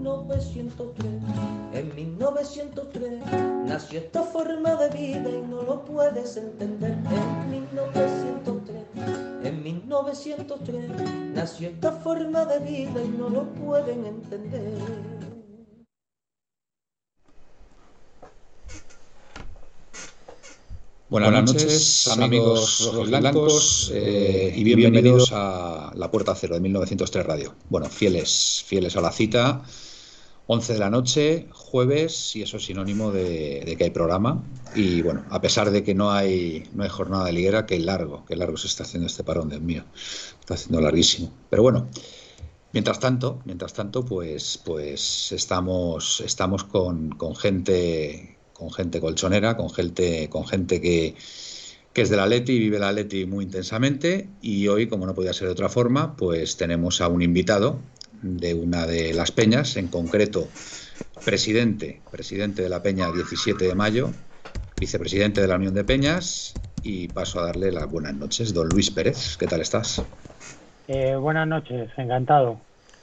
1903. En 1903 nació esta forma de vida y no lo puedes entender. En 1903, en 1903 nació esta forma de vida y no lo pueden entender. Buenas, noches, amigos rojos blancos, eh, y bienvenidos a La Puerta Cero de 1903 Radio. Bueno, fieles, fieles a la cita, 11 de la noche, jueves, y eso es sinónimo de, que hay programa. Y bueno, a pesar de que no hay, no hay jornada de liguera, que largo, que largo se está haciendo este parón, Dios mío, está haciendo larguísimo. Pero bueno, mientras tanto, mientras tanto, pues, pues estamos, estamos con, con gente con gente colchonera, con gente, con gente que, que es de la Leti y vive la Leti muy intensamente. Y hoy, como no podía ser de otra forma, pues tenemos a un invitado de una de las peñas, en concreto presidente, presidente de la Peña 17 de mayo, vicepresidente de la Unión de Peñas, y paso a darle las buenas noches, don Luis Pérez. ¿Qué tal estás? Eh, buenas noches, encantado.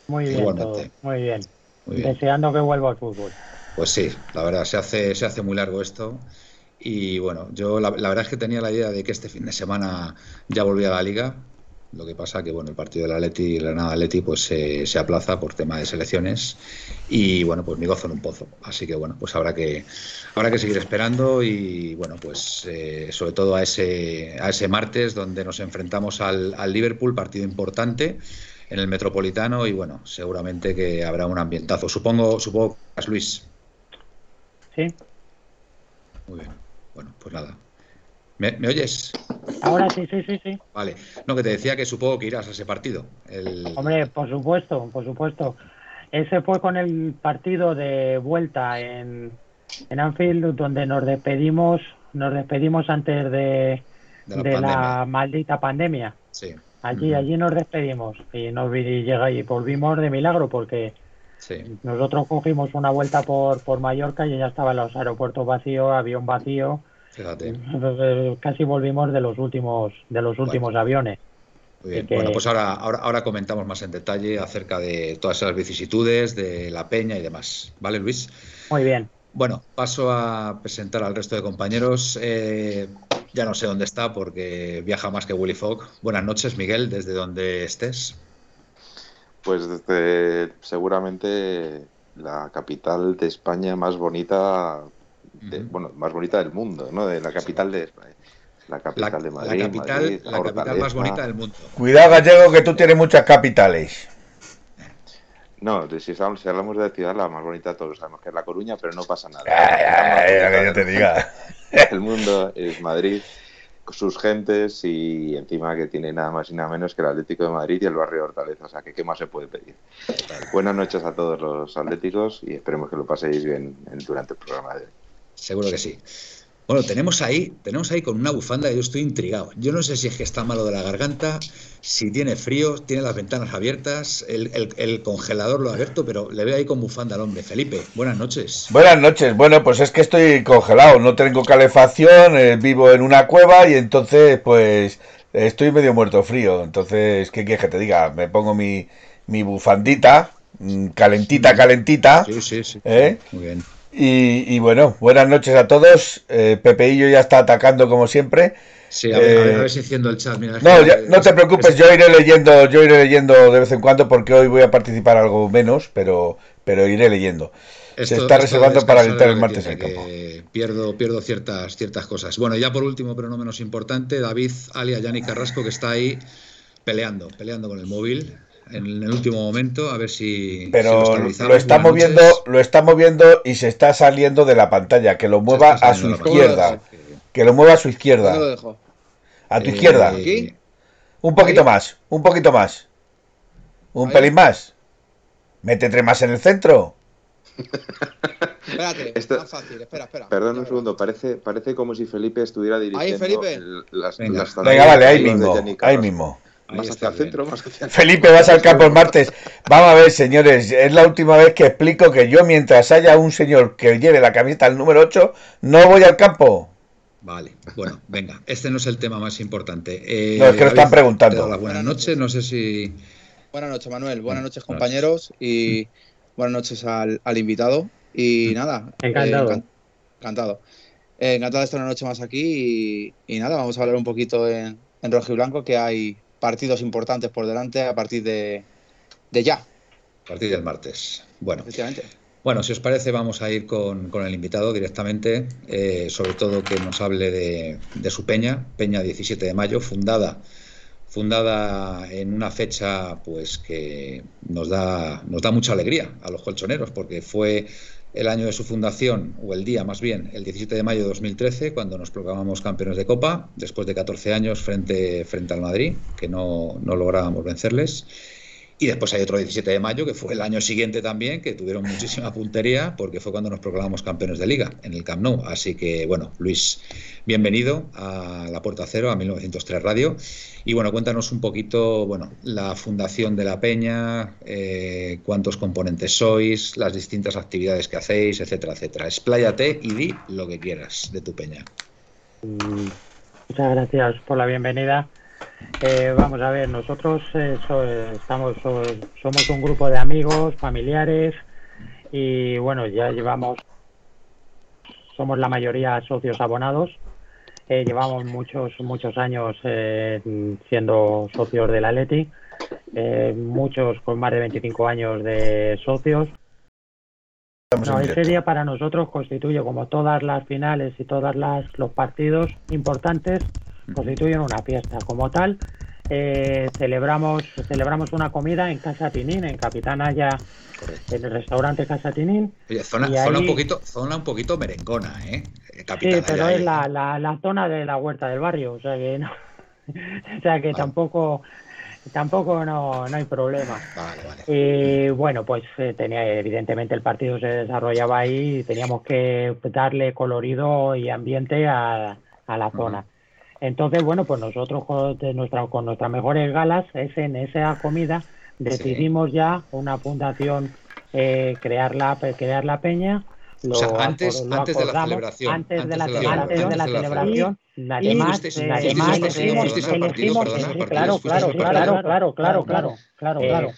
Muy bien, muy bien. Muy bien. Deseando que vuelva al fútbol. Pues sí, la verdad, se hace, se hace muy largo esto. Y bueno, yo la, verdad es que tenía la idea de que este fin de semana ya volvía a la liga. Lo que pasa que bueno, el partido del Atleti y Granada Atleti pues se, se aplaza por tema de selecciones y bueno, pues mi gozo en un pozo. Así que bueno, pues habrá que habrá que seguir esperando y bueno, pues eh, sobre todo a ese a ese martes donde nos enfrentamos al, al Liverpool, partido importante en el Metropolitano y bueno, seguramente que habrá un ambientazo. Supongo, supongo, Luis. Sí. Muy bien. Bueno, pues nada. ¿Me, oyes? Ahora sí, sí, sí, sí. Vale. No, que te decía que supongo que irás a ese partido. Hombre, por supuesto, por supuesto. Ese fue con el partido de vuelta en, en Anfield, donde nos despedimos, nos despedimos antes de, de, la, maldita pandemia. Sí. Allí, allí nos despedimos y nos llega y volvimos de milagro porque nosotros cogimos una vuelta por, por Mallorca y ya estaban los aeropuertos vacíos, avión vacío. Fíjate. Casi volvimos de los últimos, de los últimos aviones. Muy bien. Bueno, pues ahora, ahora, ahora comentamos más en detalle acerca de todas esas vicisitudes, de la peña y demás. ¿Vale, Luis? Muy bien. Bueno, paso a presentar al resto de compañeros. Eh, ya no sé dónde está porque viaja más que Willy Fogg. Buenas noches, Miguel, desde donde estés. Pues desde seguramente la capital de España más bonita, bueno, más bonita del mundo, ¿no? De la capital de España. La capital de Madrid. La capital, la capital más bonita del mundo. Cuidado, Gallego, que tú tienes muchas capitales. No, si, hablamos de ciudad, la más bonita todos sabemos que es La Coruña, pero no pasa nada. que yo te diga. El mundo es Madrid sus gentes y encima que tiene nada más y nada menos que el Atlético de Madrid y el barrio Hortaleza. O sea, que qué más se puede pedir. Buenas noches a todos los atléticos y esperemos que lo paséis bien durante el programa de hoy. Seguro que sí. Bueno, tenemos ahí, tenemos ahí con una bufanda yo estoy intrigado. Yo no sé si es que está malo de la garganta, si tiene frío, tiene las ventanas abiertas, el, congelador lo ha abierto, pero le veo ahí con bufanda al hombre. Felipe, buenas noches. Buenas noches. Bueno, pues es que estoy congelado, no tengo calefacción, eh, vivo en una cueva y entonces pues estoy medio muerto frío. Entonces, ¿qué quieres que te diga? Me pongo mi, mi bufandita, mm, calentita, calentita. Sí, sí, sí. ¿eh? Muy bien. Y, bueno, buenas noches a todos. Eh, Pepeillo ya está atacando como siempre. Sí, a ver, a ver, si haciendo el chat. Mira, no, no te preocupes, yo iré leyendo, yo iré leyendo de vez en cuando porque hoy voy a participar algo menos, pero, pero iré leyendo. Se está reservando para gritar el martes en campo. Pierdo, pierdo ciertas, ciertas cosas. Bueno, ya por último, pero no menos importante, David Alia Yanni Carrasco, que está ahí peleando, peleando con el móvil en el último momento, a ver si. Pero lo está moviendo, lo está moviendo y se está saliendo de la pantalla. Que lo mueva a su izquierda. Que lo mueva a su izquierda. A tu izquierda. Eh, un poquito más, un poquito más. Un pelín más. Métete más en el centro. Espérate, Esto- más fácil, espera, espera. Perdón un segundo, parece, parece como si Felipe estuviera dirigiendo Felipe. el- las, Venga. las Venga, vale, ahí mismo, ahí mismo. Ahí Más está hacia el centro, más hacia el Felipe, vas al campo el martes. Vamos a ver, señores, es la última vez que explico que yo, mientras haya un señor que lleve la camiseta al número 8, no voy al campo. Vale, bueno, venga, este no es el tema más importante. Eh, No, es que lo están preguntando. Las buenas noches, no sé si... Buenas noches, Manuel. Buenas noches, compañeros. Y buenas noches al, al invitado. Y nada. Encantado. eh, encan- encantado. Eh, encantado de estar una noche más aquí. Y, y nada, vamos a hablar un poquito en, en rojo y blanco, que hay partidos importantes por delante a partir de, de ya, A partir del martes. Bueno, efectivamente. Bueno, si os parece, vamos a ir con, con el invitado directamente, eh, sobre todo que nos hable de, de su peña, Peña 17 de mayo, fundada, fundada en una fecha pues que nos da, nos da mucha alegría a los colchoneros, porque fue el año de su fundación, o el día más bien, el 17 de mayo de 2013, cuando nos proclamamos campeones de Copa, después de 14 años frente, frente al Madrid, que no, no lográbamos vencerles. Y después hay otro 17 de mayo, que fue el año siguiente también, que tuvieron muchísima puntería, porque fue cuando nos proclamamos campeones de liga en el Camp Nou. Así que, bueno, Luis, bienvenido a La Puerta Cero, a 1903 Radio. Y bueno, cuéntanos un poquito, bueno, la fundación de la Peña, eh, cuántos componentes sois, las distintas actividades que hacéis, etcétera, etcétera. Expláyate y di lo que quieras de tu Peña. Mm, Muchas gracias por la bienvenida. Eh, vamos a ver, nosotros eh, so- estamos, so- somos un grupo de amigos, familiares y bueno, ya llevamos, somos la mayoría socios abonados. Eh, llevamos muchos, muchos años eh, siendo socios del Atleti, eh, muchos con más de 25 años de socios. No, ese día para nosotros constituye, como todas las finales y todos los partidos importantes, constituyen una fiesta. Como tal, eh, celebramos celebramos una comida en Casa Tinín, en Capitán Haya, en el restaurante Casa Tinín. Oye, zona, zona ahí- un poquito, zona un poquito merengona, ¿eh? Sí, Capitán pero Allá, es ¿eh? la, la, la zona de la huerta del barrio, o sea que no, o sea que Vale. tampoco tampoco no, no hay problema. Vale, vale. Y bueno, pues eh, tenía evidentemente el partido se desarrollaba ahí y teníamos que darle colorido y ambiente a, a la zona. Entonces, bueno, pues nosotros con, nuestra, con nuestras mejores galas, es en esa comida, decidimos ya una fundación, eh, crear, la, crear la peña. O sea, lo antes- lo antes de la celebración, Antes de la, antes de la celebración. Perdona, al sí, partido, claro, ¿fuisteis claro, partido? claro, claro, claro, claro, claro,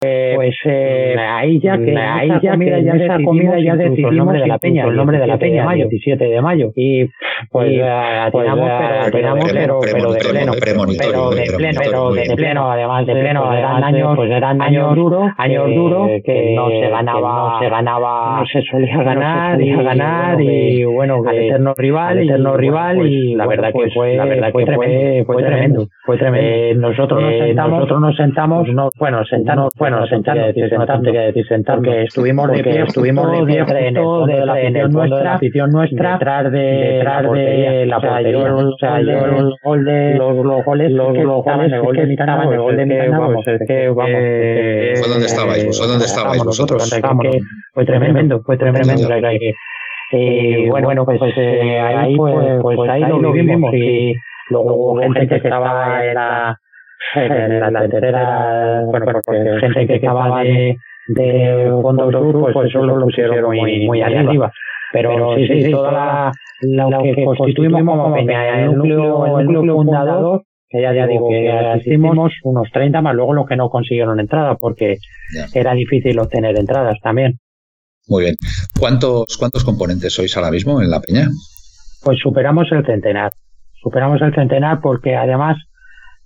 Eh, pues eh, ahí ya que ahí ya que en esa comida ya decidimos el nombre de la peña, el nombre de la peña, mayo, 17 de mayo. Y pues Y, eh, atinamos, pues, pero eh, atinamos, pero, pero de pleno, pero de pleno, pero de pleno, además de pleno, pues, eran eran años, pues eran años duros, años que- duros que no se ganaba- no se ganaba, no se solía ganar, y, ganar bueno, y bueno, al eterno rival, eterno rival pues, y la verdad que pues, fue, la verdad fue que fue, tremendo, fue tremendo, fue tremendo. Nosotros nos sentamos, nosotros nos sentamos, no, bueno, sentarnos, bueno, sentarnos, una tontería decir sentarnos, porque estuvimos de pie, estuvimos de pie en el fondo de la afición nuestra, afición nuestra, detrás de, detrás de la portería, o sea, yo el gol de los, los goles, los, los goles, el gol de Mitana, el gol de Mitana, vamos, es que vamos, ¿Vosotros dónde estabais? ¿Vosotros dónde estabais nosotros, vosotros? fue tremendo, fue tremendo, eh, bueno, pues, eh, ahí pues, pues ahí lo vivimos y luego hubo gente que estaba en la, en la tercera, bueno, porque gente que estaba de, de fondo sur, pues eso lo pusieron muy, muy arriba. Pero sí, sí, toda la, lo que constituimos como peña, el núcleo, el núcleo fundador, que ya, ya digo que asistimos unos 30 más luego los que no consiguieron entrada, porque Ya. era difícil obtener entradas también. Muy bien. ¿Cuántos, ¿Cuántos componentes sois ahora mismo en la peña? Pues superamos el centenar. Superamos el centenar porque además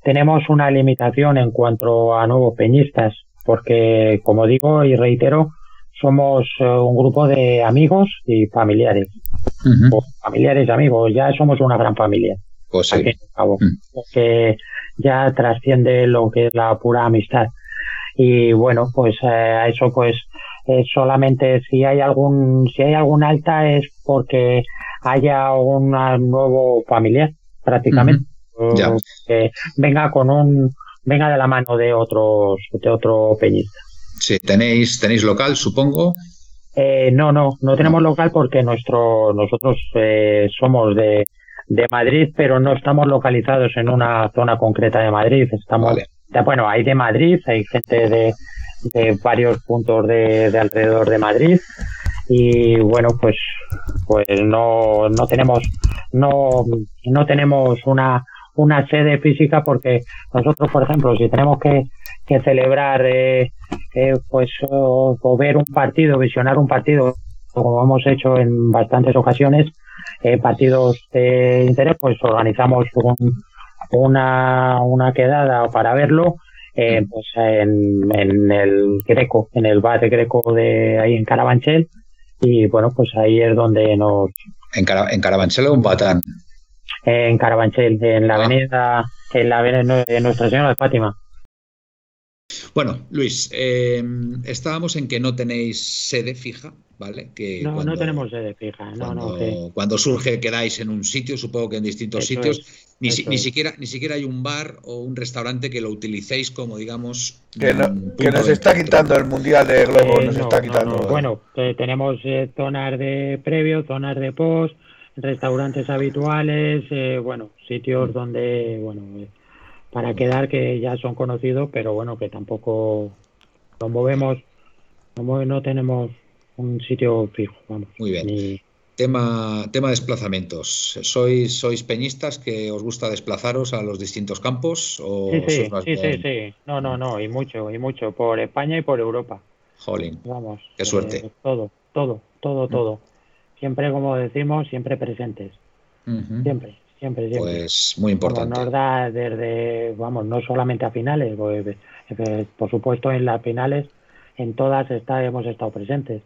tenemos una limitación en cuanto a nuevos peñistas, porque como digo y reitero, somos eh, un grupo de amigos y familiares, Ujú. o familiares y amigos, ya somos una gran familia, Pues sí. cabo, Mm. que ya trasciende lo que es la pura amistad. Y bueno, pues eh, a eso pues eh, solamente si hay algún si hay algún alta es porque haya un nuevo familiar prácticamente Ya. que venga con un venga de la mano de otros de otro peñista Sí, tenéis, tenéis local, supongo. Eh, no, no, no tenemos local porque nuestro, nosotros eh, somos de, de Madrid, pero no estamos localizados en una zona concreta de Madrid. Estamos, bueno, hay de Madrid, hay gente de, de varios puntos de, de, alrededor de Madrid y bueno, pues, pues no, no tenemos, no, no tenemos una, una sede física porque nosotros, por ejemplo, si tenemos que, que celebrar, eh, eh, pues, o, ver un partido, visionar un partido, como hemos hecho en bastantes ocasiones, eh, partidos de interés, pues organizamos un, una, una quedada para verlo, eh, pues en, en el Greco, en el bar de Greco de ahí en Carabanchel, y bueno, pues ahí es donde nos... ¿En, en Carabanchel o en Batán? En Carabanchel, en la Ah. avenida, en la avenida de Nuestra Señora de Fátima. Bueno, Luis, eh, estábamos en que no tenéis sede fija, ¿vale? Que No, cuando, no tenemos sede fija, no, cuando, no, que- cuando surge quedáis en un sitio, supongo que en distintos Eso sitios, es, ni, si- siquiera ni siquiera hay un bar o un restaurante que lo utilicéis como, digamos, Que, no- nos está encuentro. quitando el Mundial de Globo, Eh, nos no, está no, quitando. no. Bueno, eh, tenemos eh, zonas de previo, zonas de post, restaurantes habituales, eh, bueno, sitios donde, bueno, eh, para quedar que ya son conocidos, pero bueno, que tampoco nos movemos, no, tenemos un sitio fijo, vamos. Muy bien. ni- Tema, tema desplazamientos. ¿Sois, ¿Sois peñistas que os gusta desplazaros a los distintos campos? ¿O Sí, sí, más sí, sí, sí. No, no, no, y mucho, y mucho, por España y por Europa. Jolín, Vamos. Qué suerte. eh, todo, todo, todo, todo. Siempre, como decimos, siempre presentes. Siempre, siempre, siempre. Pues muy importante. nos da desde, vamos, no solamente a finales, pues, eh, por supuesto en las finales, en todas está, hemos estado presentes,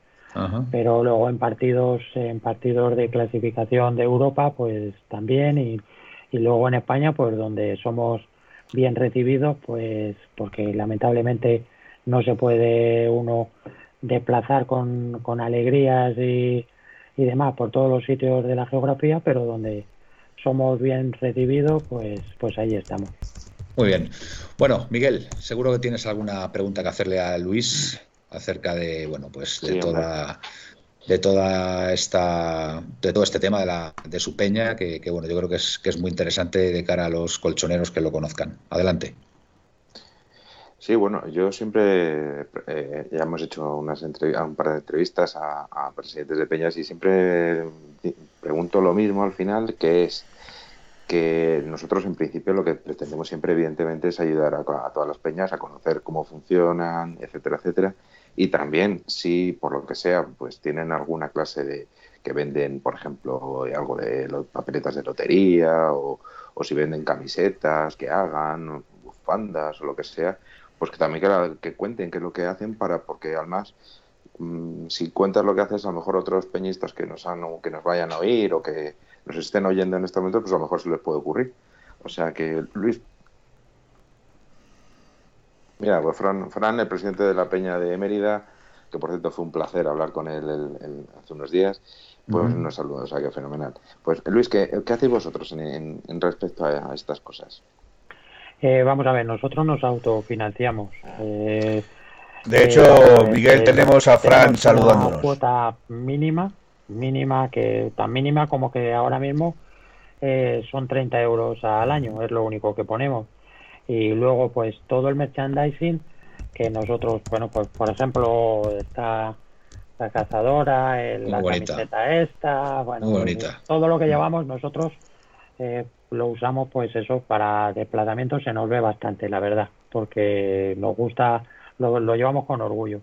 pero luego en partidos, en partidos de clasificación de Europa, pues también, y, y luego en España, pues donde somos bien recibidos, pues porque lamentablemente no se puede uno desplazar con, con alegrías y, y demás por todos los sitios de la geografía, pero donde somos bien recibidos, pues, pues ahí estamos. Muy bien. Bueno, Miguel, seguro que tienes alguna pregunta que hacerle a Luis acerca de, bueno, pues de Sí, hombre. toda de toda esta de todo este tema de la de su peña que, que, bueno yo creo que es que es muy interesante de cara a los colchoneros que lo conozcan adelante Sí, bueno, yo siempre, eh, ya hemos hecho unas un par de entrevistas a, presidentes de peñas y siempre pregunto lo mismo al final, que es que nosotros en principio lo que pretendemos siempre evidentemente es ayudar a, todas las peñas a conocer cómo funcionan, etcétera, etcétera. Y también si por lo que sea pues tienen alguna clase de que venden, por ejemplo, algo de lo- papeletas de lotería o, o si venden camisetas que hagan, bufandas o lo que sea, pues que también que, la- que cuenten qué es lo que hacen para porque además mm, si cuentas lo que haces a lo mejor otros peñistas que nos han que nos vayan a oír o que nos estén oyendo en este momento pues a lo mejor se les puede ocurrir. O sea que Luis. Mira pues Fran, Fran el presidente de la peña de Mérida que por cierto fue un placer hablar con él el- el- hace unos días pues nos saluda o sea que fenomenal. Pues Luis ¿qué, qué hacéis vosotros en, en- en respecto a, a estas cosas? Eh, vamos a ver, nosotros nos autofinanciamos. Eh, De hecho, eh, Miguel, eh, tenemos a Fran tenemos Una cuota mínima, mínima, que tan mínima como que ahora mismo eh, son 30 euros al año, es lo único que ponemos. Y luego, pues todo el merchandising que nosotros, bueno, pues por ejemplo, está la cazadora, el- la bonita. camiseta esta, bueno, Muy bonita. todo lo que llevamos nosotros eh, lo usamos pues eso para desplazamientos se nos ve bastante la verdad porque nos gusta lo, lo llevamos con orgullo.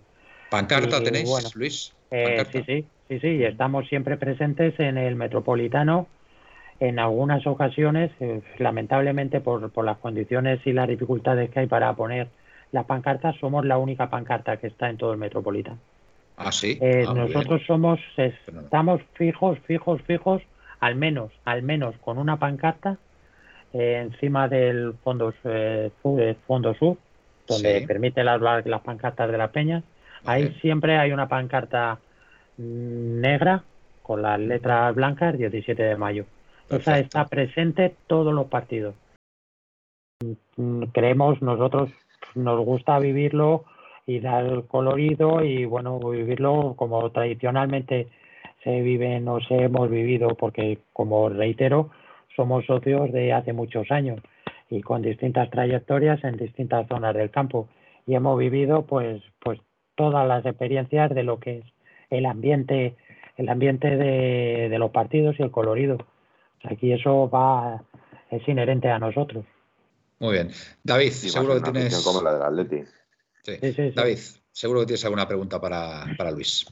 Pancarta Y, tenéis bueno, Luis Eh, sí sí sí sí y estamos siempre presentes en el metropolitano. En algunas ocasiones eh, lamentablemente por, por las condiciones y las dificultades que hay para poner las pancartas somos la única pancarta que está en todo el metropolitano. Ah sí. Eh, Ah, muy bien. nosotros somos, estamos fijos, fijos, fijos, al menos, al menos con una pancarta eh, encima del fondo, eh, su- eh, fondo sur, donde Sí. permite las, las las pancartas de la peña. Ahí siempre hay una pancarta mm, negra con las letras blancas, 17 de mayo. Esa Perfecto. está presente todos los partidos. Mm, Creemos, nosotros nos gusta vivirlo y dar colorido y bueno, vivirlo como tradicionalmente se vive, nos hemos vivido, porque como reitero, somos socios de hace muchos años y con distintas trayectorias en distintas zonas del campo. Y hemos vivido pues pues todas las experiencias de lo que es el ambiente el ambiente de, de los partidos y el colorido. Aquí eso va es inherente a nosotros. Muy bien. David seguro que tienes como la del Atleti. David seguro que tienes alguna pregunta para, para Luis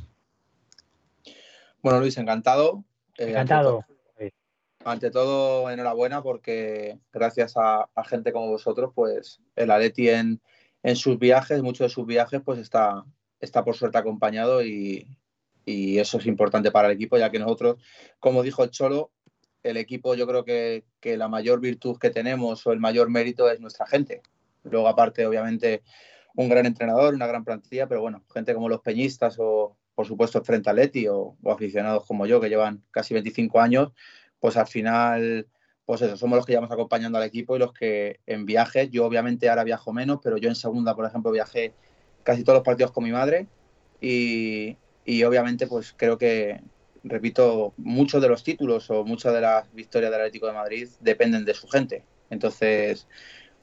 bueno Luis encantado eh, encantado ante todo, enhorabuena porque gracias a, gente como vosotros, pues el Aleti en, en, sus viajes, muchos de sus viajes, pues está, está por suerte acompañado y, y, eso es importante para el equipo, ya que nosotros, como dijo el Cholo, el equipo yo creo que, que la mayor virtud que tenemos o el mayor mérito es nuestra gente. Luego, aparte, obviamente, un gran entrenador, una gran plantilla, pero bueno, gente como los peñistas o, por supuesto, frente a Leti o, aficionados como yo, que llevan casi 25 años, pues al final, pues eso, somos los que llevamos acompañando al equipo y los que en viajes, yo obviamente ahora viajo menos, pero yo en segunda, por ejemplo, viajé casi todos los partidos con mi madre y, obviamente pues creo que, repito, muchos de los títulos o muchas de las victorias del Atlético de Madrid dependen de su gente. Entonces,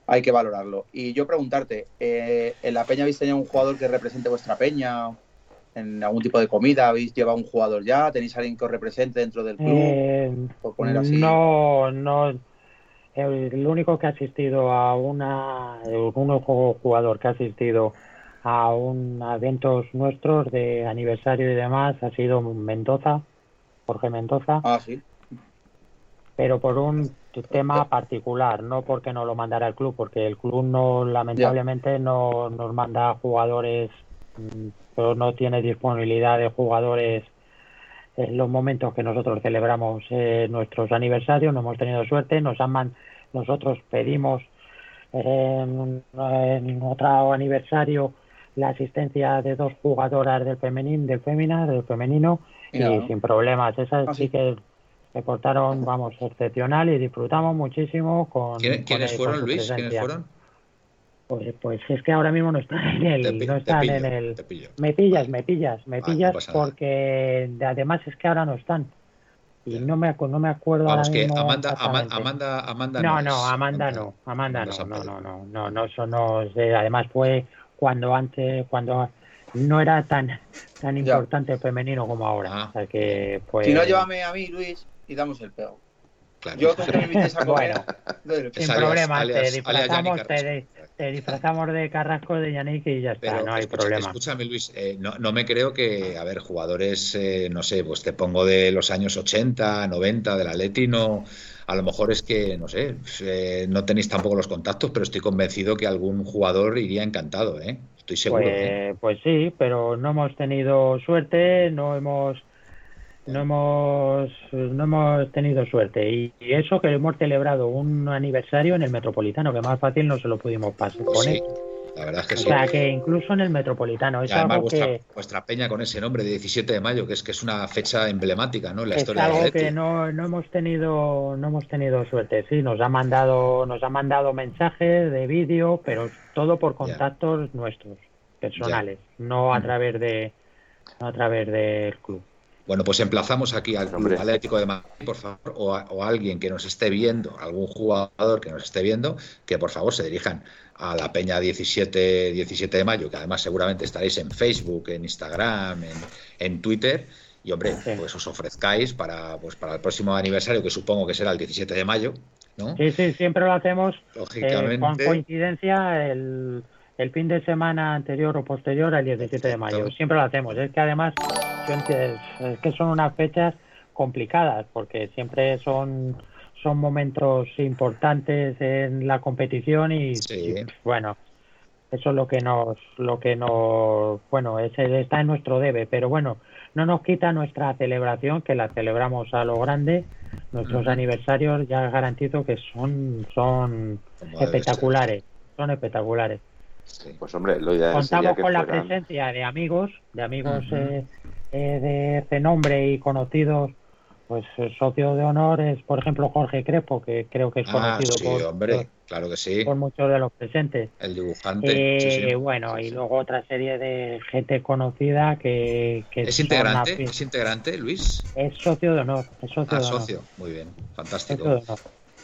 hay que valorarlo. Y yo preguntarte, eh, ¿en la Peña habéis tenido un jugador que represente vuestra Peña? En algún tipo de comida? ¿Habéis llevado un jugador ya? ¿Tenéis alguien que os represente dentro del club? Eh, poner así. No, no. El, único que ha asistido a una. El único jugador que ha asistido a un eventos nuestros de aniversario y demás ha sido Mendoza, Jorge Mendoza. Ah, sí. Pero por un tema particular, no porque no lo mandara el club, porque el club no, lamentablemente, no nos manda jugadores pero no tiene disponibilidad de jugadores en los momentos que nosotros celebramos eh, nuestros aniversarios, no hemos tenido suerte, nos han nosotros pedimos en, otro aniversario la asistencia de dos jugadoras del femenino, del femina, del femenino y sin problemas. Esas ah, sí que se portaron, vamos, excepcional y disfrutamos muchísimo con. ¿Quiénes, fueron, Luis? ¿Quiénes fueron? Pues, pues es que ahora mismo no están en el, no están en el. Me pillas, me pillas, me pillas porque además es que ahora no están. Y no me, no me acuerdo Vamos, que Amanda, Amanda, Amanda, no, no, Amanda no, Amanda no, no, no, no, no, no, eso no, además fue cuando antes, cuando no era tan tan importante el femenino como ahora. Ah. O sea que, pues... Si no, llévame a mí, Luis, y damos el pego. Yo con que me invites a comer. bueno, sin problema, te disfrazamos, te, te disfrazamos de Carrasco de Yannick y ya está, no hay problema. Escúchame, Luis, eh, no, no, me creo que, a ver, jugadores, eh, no sé, pues te pongo de los años 80, 90, del Atleti, no, a lo mejor es que, no sé, eh, no tenéis tampoco los contactos, pero estoy convencido que algún jugador iría encantado, ¿eh? Estoy seguro. Pues, pues sí, pero no hemos tenido suerte, no hemos no hemos no hemos tenido suerte y, eso que hemos celebrado un aniversario en el Metropolitano que más fácil no se lo pudimos pasar pues la verdad es que sí. O sea, que incluso en el Metropolitano. Es algo vuestra, que, vuestra peña con ese nombre de 17 de mayo, que es que es una fecha emblemática, ¿no? En la es historia algo que no, no hemos tenido no hemos tenido suerte. Sí, nos ha mandado nos ha mandado mensajes de vídeo, pero todo por contactos nuestros personales, no a mm. través de no a través del club. Bueno, pues emplazamos aquí al Club Atlético de Madrid, por favor, o, a, alguien que nos esté viendo, algún jugador que nos esté viendo, que por favor se dirijan a la Peña 17, 17 de mayo, que además seguramente estaréis en Facebook, en Instagram, en, Twitter. Y hombre, pues os ofrezcáis para, pues para el próximo aniversario, que supongo que será el 17 de mayo, ¿no? Sí, sí, siempre lo hacemos eh, con coincidencia el, el fin de semana anterior o posterior al 17 de mayo. Siempre lo hacemos. Es que además es que son unas fechas complicadas porque siempre son son momentos importantes en la competición y, bueno eso es lo que nos lo que nos bueno ese está en nuestro debe. Pero bueno no nos quita nuestra celebración que la celebramos a lo grande. Nuestros aniversarios ya garantizo que son son espectaculares son espectaculares pues hombre, lo Contamos con la presencia de amigos, de amigos eh, eh, de renombre y conocidos pues el socio de honor es, por ejemplo, Jorge Crespo, que creo que es Ah, conocido sí, por, hombre, claro que sí. por muchos de los presentes. El dibujante. Eh, sí, sí. Bueno, Sí, y sí. luego otra serie de gente conocida que, que ¿Es integrante? ¿Es integrante, Luis? es socio de honor, es socio Ah, de honor. socio. Muy bien, fantástico.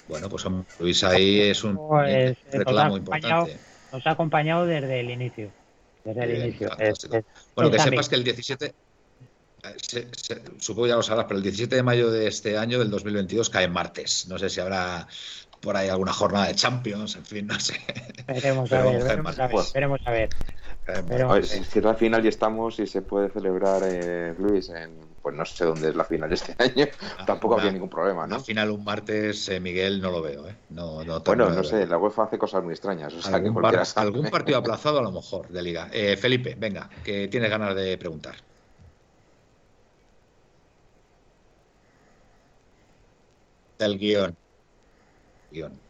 Bueno, pues Luis ahí es un Pues, reclamo importante. Nos ha acompañado desde el inicio. Desde el bien, inicio. Es- es- Bueno, es que sepas que el 17, eh, se- se- supongo ya lo sabrás, pero el 17 de mayo de este año, del 2022, cae martes. No sé si habrá por ahí alguna jornada de Champions, en fin, no sé. Veremos a ver, a ver veremos a ver, veremos a ver. Si es la final y estamos y se puede celebrar, eh, Luis, en, pues no sé dónde es la final este año, martes. tampoco Una- habría ningún problema, ¿no? final un martes, eh, Miguel, no lo veo, ¿eh? No, no, Bueno, no sé, la UEFA hace cosas muy extrañas, o sea que Algún, cualquiera par- sabe. algún partido aplazado a lo mejor de liga. Eh, Felipe, venga, que tienes ganas de preguntar. Del guion. Guión.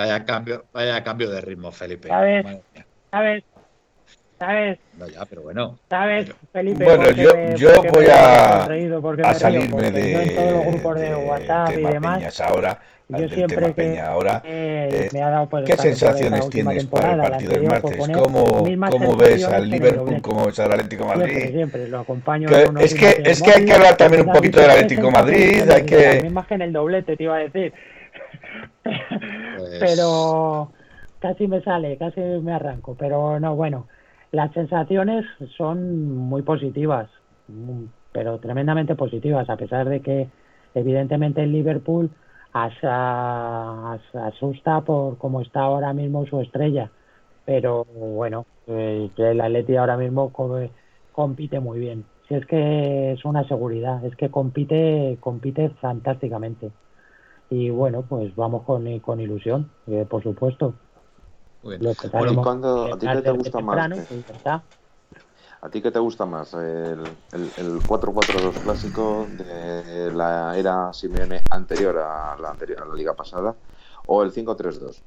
Vaya cambio, vaya cambio de ritmo, Felipe. ¿Sabes? ¿Sabes? ¿Sabes? No, ya, pero bueno. ¿Sabes, Felipe? Bueno, yo- me- yo voy a- a salirme porque de, yo en todos los grupos de, de WhatsApp y demás, Peñas ahora, yo siempre que Peña ahora. eh, eh, me ha dado pues, ¿Qué sensaciones tienes para el la partido del martes? ¿Cómo, cómo ves al Liverpool? ¿Cómo ves al Atlético de Siempre, Madrid? siempre, lo acompaño Que- en unos es que- es que hay que hablar también un poquito del Atlético de Madrid, hay que- Las mismas que en el doblete, te iba a decir. Pues- Pero casi me sale, casi me arranco. Pero no, bueno, las sensaciones son muy positivas, mm, pero tremendamente positivas, a pesar de que evidentemente el Liverpool asusta por cómo está ahora mismo su estrella. Pero bueno, eh, el Atleti ahora mismo co- compite muy bien. Si es que es una seguridad, es que compite, compite fantásticamente. Y bueno, pues vamos con, con ilusión, eh, por supuesto. Muy bien. Lo que Bueno, ¿y que a ti qué te gusta más? temprano, pues está. ¿A ti qué te gusta más? ¿El, el, el 4-4-2 clásico de la era Simeone anterior a la, anterior, a la liga pasada o el 5-3-2?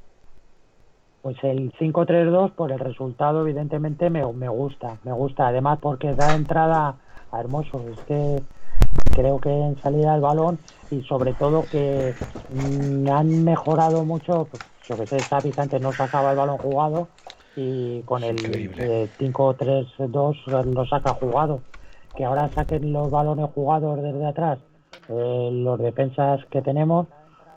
Pues el 5-3-2, por el resultado, evidentemente me, me gusta. Me gusta, además, porque da entrada a Hermoso. Es que creo que en salida del balón y sobre todo que mm, han mejorado mucho. Pues, yo que sé, Xavi antes no sacaba el balón jugado y con el eh, 5-3-2 lo saca jugado. Que ahora saquen los balones jugados desde atrás, eh, los defensas que tenemos,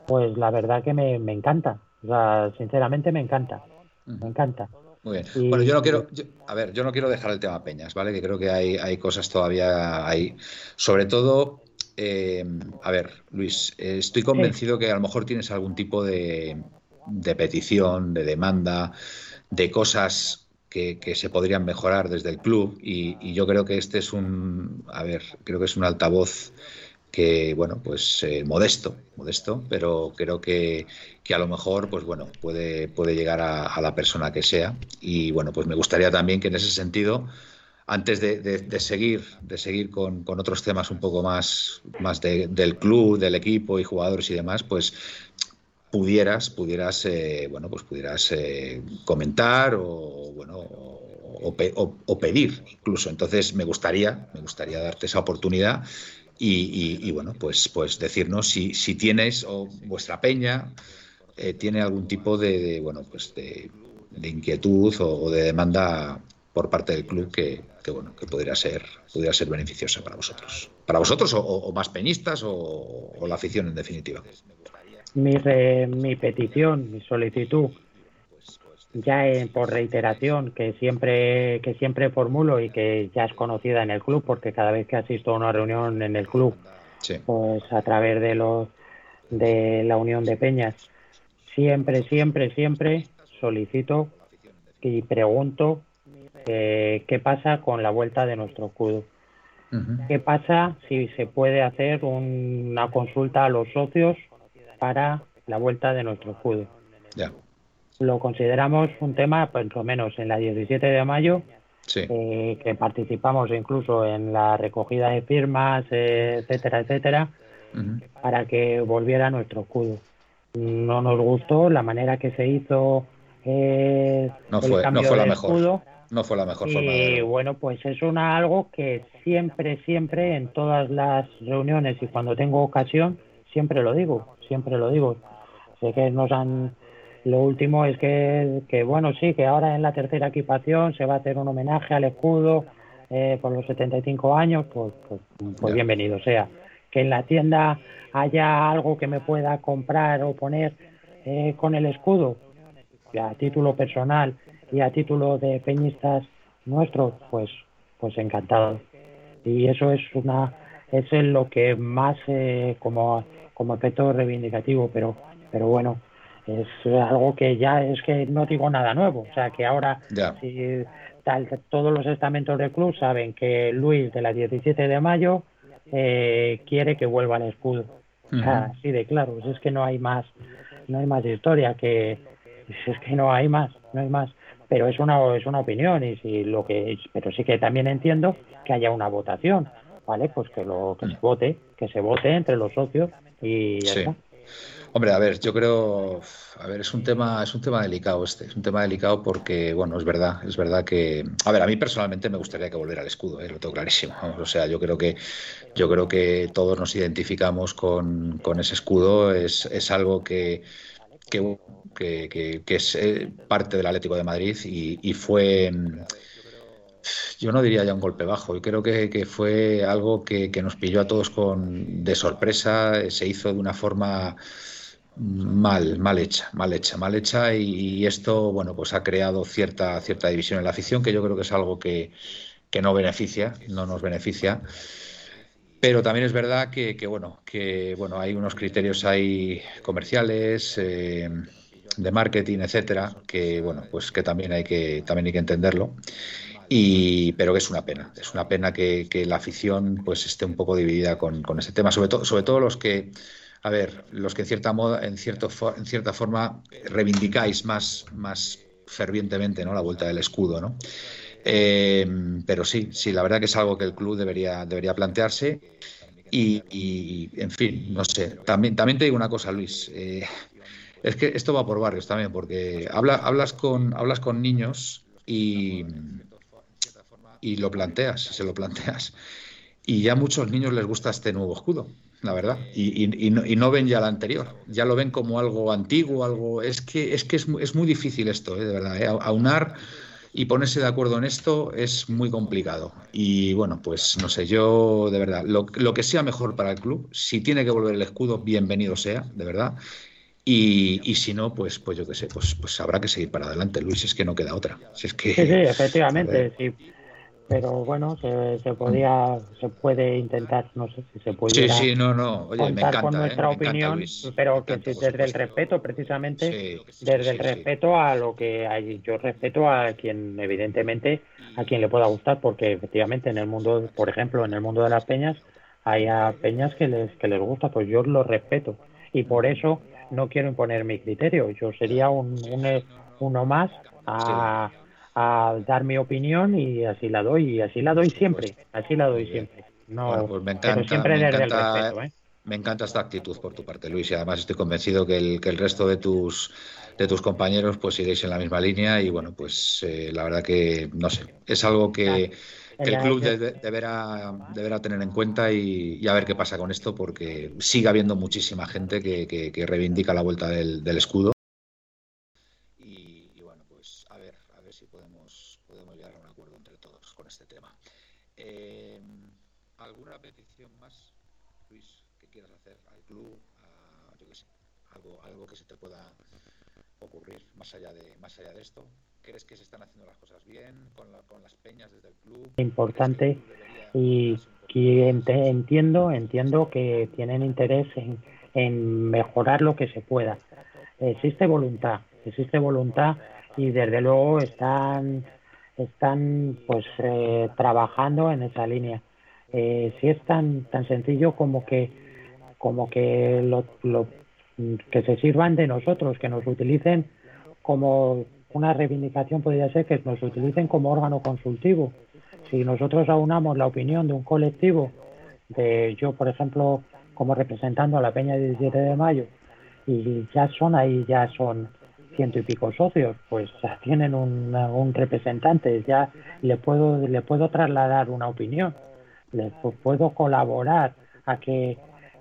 pues la verdad que me, me encanta. O sea, sinceramente me encanta. Me encanta. Muy bien. Bueno, yo no quiero, yo- a ver, yo no quiero dejar el tema Peñas, ¿vale? Que creo que hay, hay cosas todavía ahí. Sobre todo, eh, a ver, Luis, eh, estoy convencido que a lo mejor tienes algún tipo de, de petición, de demanda, de cosas que, que se podrían mejorar desde el club y, y yo creo que este es un, a ver, creo que es un altavoz que, bueno, pues eh, modesto, modesto, pero creo que, que a lo mejor, pues bueno, puede, puede llegar a, la persona que sea. Y bueno, pues me gustaría también que en ese sentido, antes de, de- seguir, de seguir con, con otros temas un poco más, más de- del club, del equipo y jugadores y demás, pues pudieras, pudieras, eh, bueno, pues pudieras eh, comentar o bueno o pedir incluso. Entonces me gustaría, me gustaría darte esa oportunidad y, y- y, bueno, pues, pues decirnos si, si tienes o vuestra peña eh, tiene algún tipo de, bueno, pues de, inquietud o, de demanda por parte del club que, que, bueno, que pudiera ser, pudiera ser beneficiosa para vosotros. Para vosotros o, más peñistas o, la afición en definitiva. Mi, mi petición, mi solicitud, ya eh, por reiteración, que siempre, que siempre formulo y que ya es conocida en el club, porque cada vez que asisto a una reunión en el club, Sí. pues a través de los de la Unión de Peñas, siempre, siempre, siempre solicito y pregunto eh, qué pasa con la vuelta de nuestro escudo. ¿Qué pasa si se puede hacer un- una consulta a los socios para la vuelta de nuestro escudo? Ya. Lo consideramos un tema, pues, por lo menos en la 17 de mayo, Sí. eh, que participamos incluso en la recogida de firmas, eh, etcétera, etcétera, para que volviera nuestro escudo. No nos gustó la manera que se hizo eh, No el fue- no fue la mejor. escudo, no fue la mejor forma Y bueno, pues es una, algo que siempre, siempre en todas las reuniones y cuando tengo ocasión, siempre lo digo, siempre lo digo. Sé que nos han... Lo último es que, que bueno, sí, que ahora en la tercera equipación se va a hacer un homenaje al escudo eh, por los 75 años, pues, pues, pues bienvenido sea. Que en la tienda haya algo que me pueda comprar o poner eh, con el escudo, a título personal y a título de peñistas nuestros, pues, pues encantado. Y eso es una, es lo que más eh, como, como efecto reivindicativo, pero, pero bueno, es algo que ya es que no digo nada nuevo, o sea que ahora Ya. si tal, todos los estamentos del club saben que Luis de la 17 de mayo eh, quiere que vuelva al escudo. O sea, así de claro, si es que no hay más, no hay más historia que si es que no hay más, no hay más. Pero es una es una opinión y si lo que pero sí que también entiendo que haya una votación, ¿vale? Pues que lo que se vote, que se vote entre los socios y ya Sí. está. Hombre, a ver, yo creo, a ver, es un tema, es un tema delicado este, es un tema delicado porque, bueno, es verdad, es verdad que, a ver, a mí personalmente me gustaría que volviera al escudo, eh, lo tengo clarísimo. o sea, yo creo que, yo creo que todos nos identificamos con, con ese escudo, es, es algo que, que, que, es eh, parte del Atlético de Madrid y, y fue, yo no diría ya un golpe bajo, yo creo que, que fue algo que, que nos pilló a todos con, de sorpresa, eh, se hizo de una forma mal, mal hecha, mal hecha, mal hecha y, esto, bueno, pues ha creado cierta, cierta división en la afición que yo creo que es algo que, que no beneficia, no nos beneficia. Pero también es verdad que, bueno, que bueno, hay unos criterios ahí comerciales, eh, de marketing, etcétera, que bueno, pues que también hay que también hay que entenderlo. Y, pero que es una pena, es una pena que, que la afición pues esté un poco dividida con, con ese tema, sobre todo, sobre todo los que, a ver, los que en cierta moda, en cierto en cierta forma reivindicáis más, más fervientemente ¿no? la vuelta del escudo, ¿no? Eh, pero sí, sí, la verdad que es algo que el club debería, debería plantearse. Y, y, en fin, no sé. También, también te digo una cosa, Luis. eh, es que esto va por barrios también, porque habla, hablas, con, hablas con niños y, y lo planteas, se lo planteas. Y ya a muchos niños les gusta este nuevo escudo, la verdad. Y, y- y no, y no ven ya el anterior. Ya lo ven como algo antiguo, algo. Es que es, que es, es muy difícil esto, eh, de verdad. eh. Aunar y ponerse de acuerdo en esto es muy complicado. Y bueno, pues no sé, yo de verdad, lo, lo que sea mejor para el club, si tiene que volver el escudo, bienvenido sea, de verdad. Y, y si no, pues, pues yo qué sé, pues, pues habrá que seguir para adelante, Luis, es que no queda otra. Si es que, Sí, sí, efectivamente, joder. Pero bueno, se, se podía, se puede intentar, no sé si se Sí, pudiera sí, no, no, oye, me contar encanta, con nuestra opinión, pero que encanta, sí, desde el respeto, precisamente, Sí, sí, desde el respeto a lo que hay. Yo respeto a quien, evidentemente, a quien le pueda gustar, porque efectivamente en el mundo, por ejemplo, en el mundo de las peñas, hay a peñas que les, que les gusta, pues yo lo respeto. Y por eso no quiero imponer mi criterio. Yo sería un, un- uno más a, a dar mi opinión y así la doy, y así la doy siempre, así la doy siempre. No, Bueno, pues me pero encanta, siempre me desde el respeto, ¿eh? Me encanta esta actitud por tu parte, Luis, y además estoy convencido que el, que el resto de tus, de tus compañeros pues iréis en la misma línea y bueno, pues eh, la verdad que, no sé, es algo que, que el club de- deberá, deberá tener en cuenta y, y a ver qué pasa con esto porque sigue habiendo muchísima gente que, que- que reivindica la vuelta del, del escudo. Y, y bueno, pues a ver, a ver si podemos, podemos llegar a un acuerdo entre todos con este tema. Eh, ¿Alguna petición más, Luis, que quieras hacer al club? A, yo qué sé, algo, algo que se te pueda ocurrir más allá de, más allá de esto. ¿Crees que se están haciendo las cosas bien con, la- con las peñas desde el club? importante ¿Crees que el club debería y que entiendo entiendo que tienen interés en, en mejorar lo que se pueda existe voluntad existe voluntad y desde luego están están pues eh, trabajando en esa línea eh, si es tan tan sencillo como que como que lo, lo- que se sirvan de nosotros que nos utilicen como una reivindicación podría ser que nos utilicen como órgano consultivo. Si nosotros aunamos la opinión de un colectivo, de yo, por ejemplo, como representando a la Peña del 17 de Mayo, y ya son ahí, ya son ciento y pico socios, pues tienen un, un representante, ya le puedo, le puedo trasladar una opinión, le puedo colaborar a que,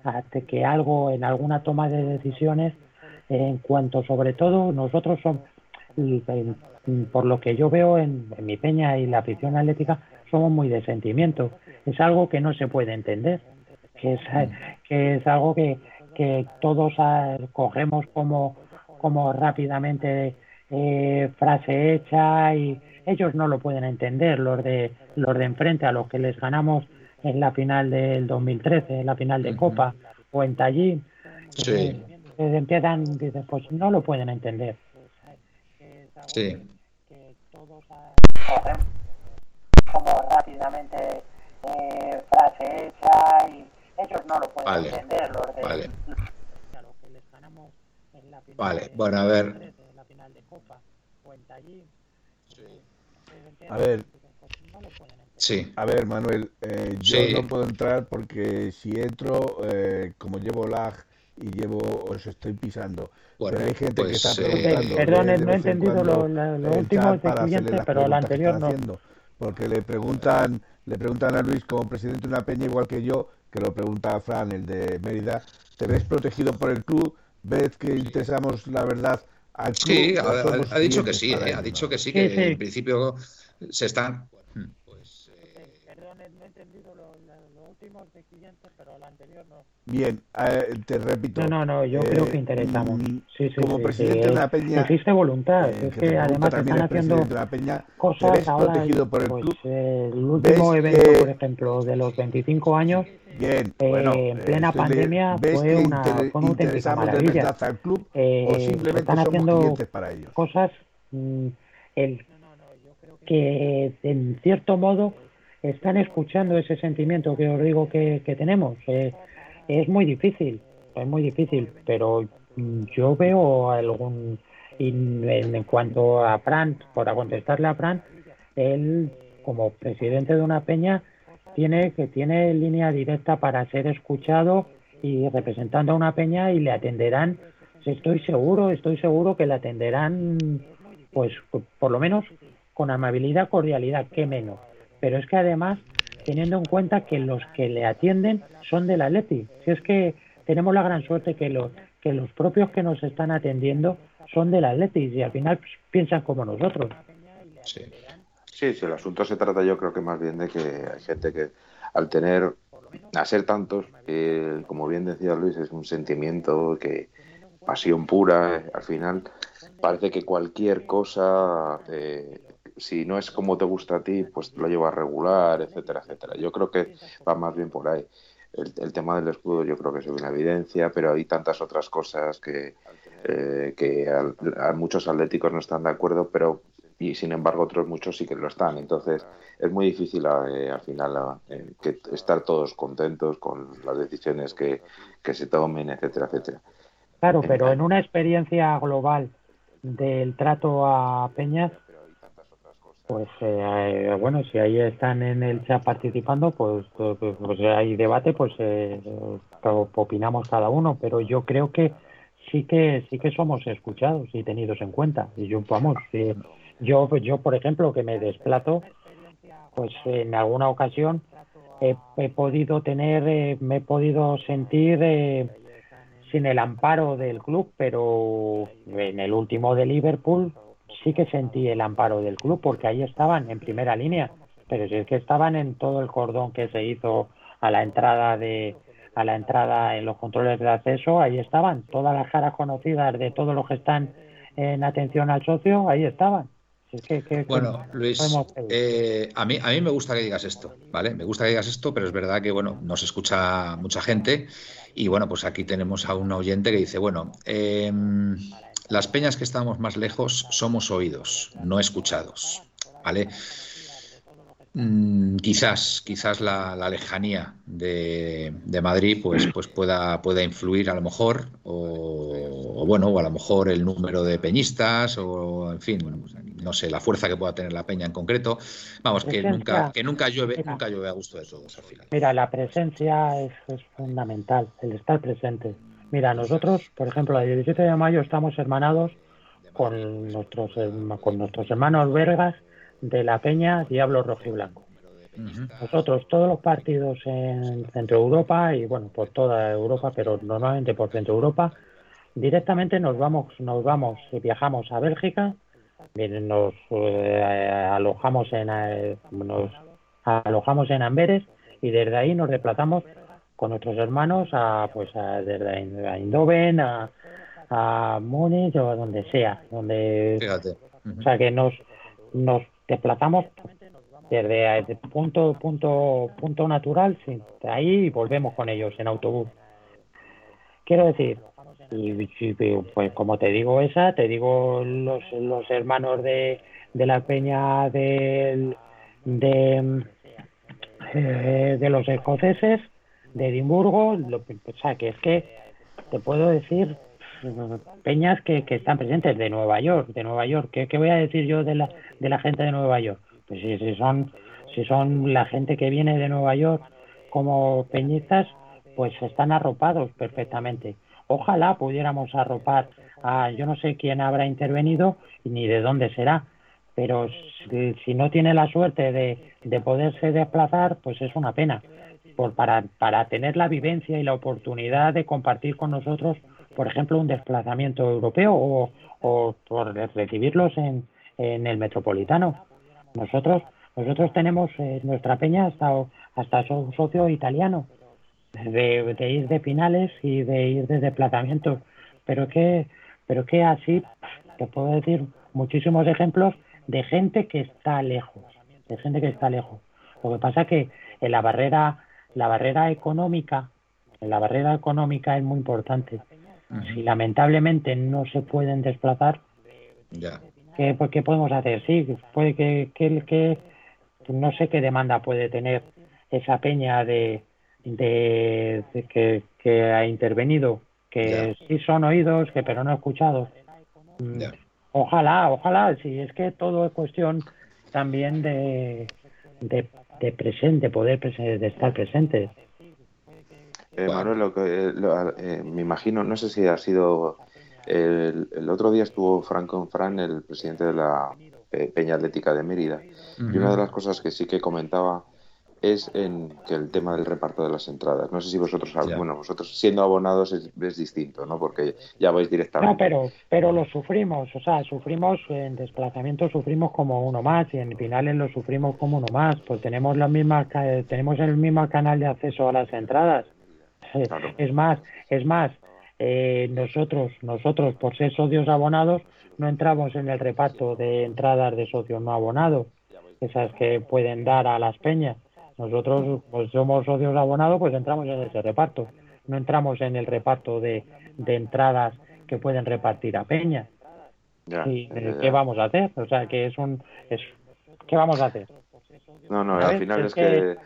a que algo en alguna toma de decisiones, en cuanto sobre todo nosotros somos, por lo que yo veo en, mi peña y la afición atlética, somos muy de sentimiento. Es algo que no se puede entender, que es, que es algo que, que todos ah, cogemos como, como rápidamente eh, frase hecha y ellos no lo pueden entender, los de, los de enfrente a los que les ganamos en la final del 2013, en la final de Copa o en Tallín. Sí. Eh, empiezan, dicen, pues no lo pueden entender. Sí. como rápidamente eh, frase hecha y ellos no lo pueden Vale. entender. Los de, Vale. a los que les ganamos en la final Vale, de- bueno, a ver. en la final de Copa o en Tallín. A ver, Sí. a ver, Manuel, eh, yo Sí. no puedo entrar porque si entro, eh, como llevo lag y llevo, os estoy pisando. Bueno, pero hay gente que pues, está eh, preguntando. Eh, perdone, de no he entendido lo- lo- lo el último siguiente, las pero lo anterior no. haciendo. Porque le preguntan, le preguntan a Luis como presidente de una peña igual que yo, que lo pregunta a Fran, el de Mérida, ¿te ves protegido por el club? ¿Ves que interesamos la verdad al club? Sí, ha, ha- dicho que sí, eh, ha dicho que sí, que sí. en principio se están. Hmm. Pues, eh, Perdone, no he entendido lo, lo- lo último del siguiente, pero lo anterior no. Bien, eh, te repito. No, no, no, yo eh, creo que interesamos. mm, Sí, sí, como sí, presidente sí, de una peña, Existe voluntad, eh, es que pregunta además están haciendo de la peña, ¿te cosas ves ahora. protegido por el pues, club? eh, el último ¿Ves evento, que- por ejemplo, de los 25 años, Bien, eh, bueno, en eh, plena estoy le- pandemia ¿ves fue que una, fue una auténtica interesamos de maravilla. al club Eh, o simplemente están somos haciendo clientes para ellos? cosas mm, el, que en cierto modo están escuchando ese sentimiento que os digo que, que tenemos. Eh, es muy difícil, es muy difícil, pero mm, yo veo algún... En, en cuanto a Fran, para contestarle a Fran, él como presidente de una peña tiene que tiene línea directa para ser escuchado y representando a una peña y le atenderán estoy seguro estoy seguro que le atenderán pues por lo menos con amabilidad cordialidad qué menos pero es que además teniendo en cuenta que los que le atienden son del Atleti si es que tenemos la gran suerte que los que los propios que nos están atendiendo son del Atleti y al final piensan como nosotros sí. Sí, sí, el asunto se trata yo creo que más bien de que hay gente que al tener, a ser tantos, eh, como bien decía Luis, es un sentimiento que, pasión pura, eh, al final parece que cualquier cosa, eh, si no es como te gusta a ti, pues lo lleva a regular, etcétera, etcétera. Yo creo que va más bien por ahí. El, el tema del escudo yo creo que es una evidencia, pero hay tantas otras cosas que, eh, que al- a muchos atléticos no están de acuerdo, pero y sin embargo otros muchos sí que lo están. Entonces es muy difícil eh, al final eh, que estar todos contentos con las decisiones que, que se tomen, etcétera, etcétera. Claro, pero en una experiencia global del trato a Peñas, pues eh, bueno, si ahí están en el chat participando, pues, pues, pues hay debate, pues eh, opinamos cada uno, pero yo creo que sí que sí que somos escuchados y tenidos en cuenta. Y yo, vamos, eh, yo, yo por ejemplo, que me desplazo, pues en alguna ocasión he, he podido tener, eh, me he podido sentir eh, sin el amparo del club, pero en el último de Liverpool sí que sentí el amparo del club porque ahí estaban en primera línea, pero si es que estaban en todo el cordón que se hizo a la entrada de a la entrada en los controles de acceso, ahí estaban todas las caras conocidas de todos los que están en atención al socio, ahí estaban. Si es que- que- que Bueno, Luis, eh, a, mí, a mí me gusta que digas esto, ¿vale? Me gusta que digas esto, pero es verdad que, bueno, nos escucha mucha gente y, bueno, pues aquí tenemos a un oyente que dice, bueno, em, las peñas que estamos más lejos somos oídos, no escuchados, ¿vale? Mm, quizás, quizás la, la lejanía de, de Madrid pues, pues pueda, pueda influir a lo mejor, o, o bueno, o a lo mejor el número de peñistas, o en fin, no sé, la fuerza que pueda tener la peña en concreto. Vamos, que nunca, que nunca llueve, Mira. nunca llueve a gusto de todos al final. Mira, la presencia es, es fundamental, el estar presente. Mira, nosotros, por ejemplo, el 17 de mayo estamos hermanados con nuestros, con nuestros hermanos belgas de la Peña Diablo Rojo y Blanco. Nosotros todos los partidos en Centro Europa y bueno, por toda Europa, pero normalmente por Centro Europa, directamente nos vamos, nos vamos, viajamos a Bélgica, nos eh, alojamos en eh, nos alojamos en Amberes y desde ahí nos desplazamos con nuestros hermanos a pues a, desde a Eindhoven, a, a Múnich o a donde sea, donde o sea que nos nos desplazamos desde el punto punto punto natural sí, ahí volvemos con ellos en autobús. Quiero decir y pues como te digo esa te digo los, los hermanos de, de la peña de de, eh, de los escoceses de Edimburgo lo, o sea que es que te puedo decir peñas que, están presentes de Nueva York de Nueva York ¿qué, qué voy a decir yo de la de la gente de Nueva York pues si, son si son la gente que viene de Nueva York como peñizas, pues están arropados perfectamente. Ojalá pudiéramos arropar a yo no sé quién habrá intervenido ni de dónde será, pero si, no tiene la suerte de, de, poderse desplazar, pues es una pena. Por, para, para tener la vivencia y la oportunidad de compartir con nosotros, por ejemplo, un desplazamiento europeo o, o por recibirlos en, en el metropolitano. Nosotros, nosotros tenemos eh, nuestra peña hasta, hasta un socio italiano, de, ir de finales y de ir de desplazamientos. Pero que, pero que así te puedo decir muchísimos ejemplos de gente que está lejos, de gente que está lejos. Lo que pasa que en la barrera, la barrera económica, la barrera económica es muy importante. Si lamentablemente no se pueden desplazar, ya. ¿Qué, pues, ¿Qué, podemos hacer? Sí, puede que, que, que, no sé qué demanda puede tener esa peña de, de, que, que, ha intervenido, que sí son oídos, que pero no escuchados. Mm, ojalá, ojalá, si es que todo es cuestión también de, de, de presente, poder de estar presente. Eh, Manuel, lo que, eh, me imagino, no sé si ha sido el, otro día estuvo Franco Fran, el presidente de la Peña Atlética de Mérida, y una de las cosas que sí que comentaba es en que el tema del reparto de las entradas. No sé si vosotros, bueno, vosotros siendo abonados es, distinto, ¿no? Porque ya vais directamente. No, pero, pero lo sufrimos, o sea, sufrimos en desplazamiento, sufrimos como uno más y en finales lo sufrimos como uno más, pues tenemos la misma, tenemos el mismo canal de acceso a las entradas. Es más, es más, eh, nosotros, nosotros por ser socios abonados, no entramos en el reparto de entradas de socios no abonados, esas que pueden dar a las peñas. Nosotros, pues somos socios abonados, pues entramos en ese reparto. No entramos en el reparto de, de entradas que pueden repartir a peñas. y, ¿Qué vamos a hacer? O sea, que es un... Es, ¿Qué vamos a hacer? No, no, al final es, que,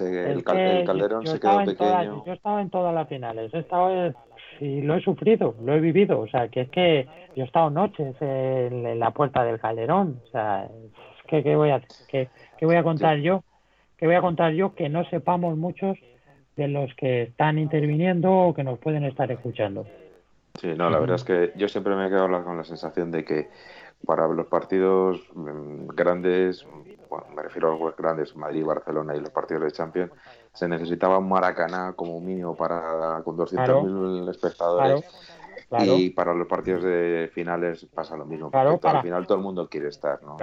el, Calderón se quedó pequeño. yo he estado en todas las finales. He estado y lo he sufrido, lo he vivido. O sea, que es que yo he estado noches en, la puerta del Calderón. O sea, ¿qué, qué voy a qué, qué voy a contar yo? ¿Qué voy a contar yo que no sepamos muchos de los que están interviniendo o que nos pueden estar escuchando? Sí, no, la verdad es que yo siempre me he quedado con la sensación de que para los partidos mm, grandes, me refiero a los grandes, Madrid, Barcelona y los partidos de Champions, se necesitaba un Maracaná como mínimo para con 200.000 espectadores. Y para los partidos de finales pasa lo mismo, porque al final todo el mundo quiere estar, ¿no?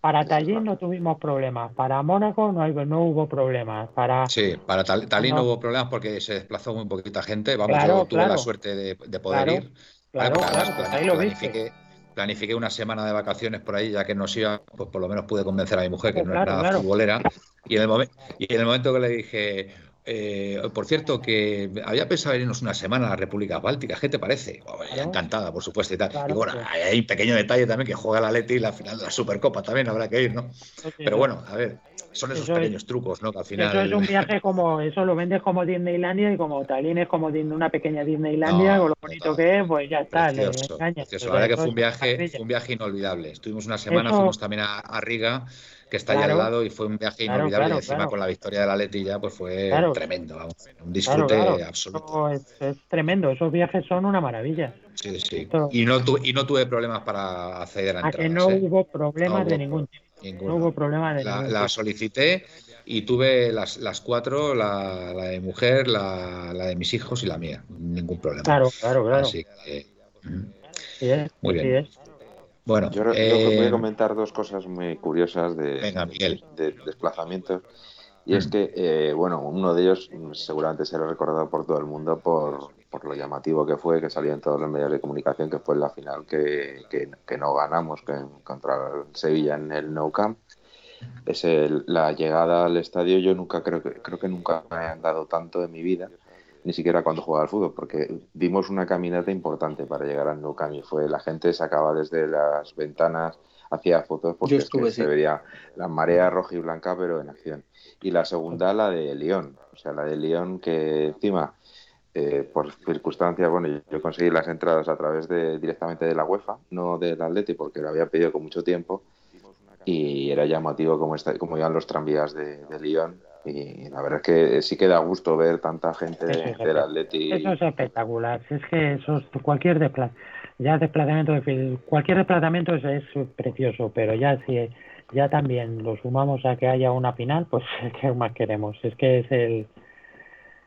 Para Tallinn no tuvimos problemas, para Mónaco no, hay, no hubo problemas. Para... Sí, para Tallinn no. hubo problemas porque se desplazó muy poquita gente. Vamos, yo tuve la suerte de, poder ir. Claro, claro, ahí lo planifiqué, planifiqué una semana de vacaciones por ahí, ya que nos iba, pues por lo menos pude convencer a mi mujer, que no era futbolera. Y en, el y en el momento que le dije, eh, por cierto, que había pensado irnos una semana a la República Báltica. ¿Qué te parece? Encantada, por supuesto, y tal. y bueno, hay un pequeño detalle también que juega la Leti y la final de la Supercopa también habrá que ir, ¿no? Pero bueno, a ver, son esos Eso es- pequeños trucos, ¿no? Que al final. Eso es un viaje como, eso lo vendes como Disneylandia y como Tallinn es como una pequeña Disneylandia, No, con lo bonito total. que es, pues ya está, le Precioso, engañas. precioso. O La sea, verdad que fue un es viaje, fue un viaje inolvidable. Estuvimos una semana, Eso- fuimos también a, a Riga, que está ahí Claro. al lado, y fue un viaje Claro, inolvidable. claro, y encima con la victoria de la Leti ya, pues fue tremendo, vamos. Un disfrute absoluto. es, es tremendo, esos viajes son una maravilla. Sí, sí. Esto- Y no, tu- y no tuve problemas para acceder a A que entradas. no ¿eh? hubo problemas No de ningún tipo. No hubo problemas de La, la solicité y tuve las, las cuatro, la, la de mujer, la, la de mis hijos y la mía. Ningún problema. Claro, claro, claro. Así que, mm. Sí es, Muy bien. sí. Bueno, Yo, yo eh, voy a comentar dos cosas muy curiosas de, Venga, Miguel. de desplazamientos. Y es Mm. que, eh, bueno, uno de ellos mm, seguramente será recordado por todo el mundo por, por lo llamativo que fue, que salió en todos los medios de comunicación, que fue la final que, que, que no ganamos que, contra el Sevilla en el Nou Camp. Es el- la llegada al estadio, yo nunca creo que, creo que nunca me han dado tanto en mi vida, ni siquiera cuando jugaba al fútbol, porque dimos una caminata importante para llegar al Nou Camp y fue la gente sacaba desde las ventanas, hacía fotos porque es que se veía la marea roja y blanca, pero en acción. Y la segunda, la de León, o sea, la de León que encima, eh, por circunstancias, bueno, yo, yo conseguí las entradas a través de directamente de la UEFA, no del Atleti, porque lo había pedido con mucho tiempo. Y era llamativo como, está, como iban los tranvías de, de Lyon y la verdad es que sí que da gusto ver tanta gente es del Atleti. Eso es espectacular. Si Es que eso es cualquier desplaz, ya desplazamiento de fil- cualquier desplazamiento es, es precioso, pero ya si ya también lo sumamos a que haya una final, pues qué más queremos. Es que es el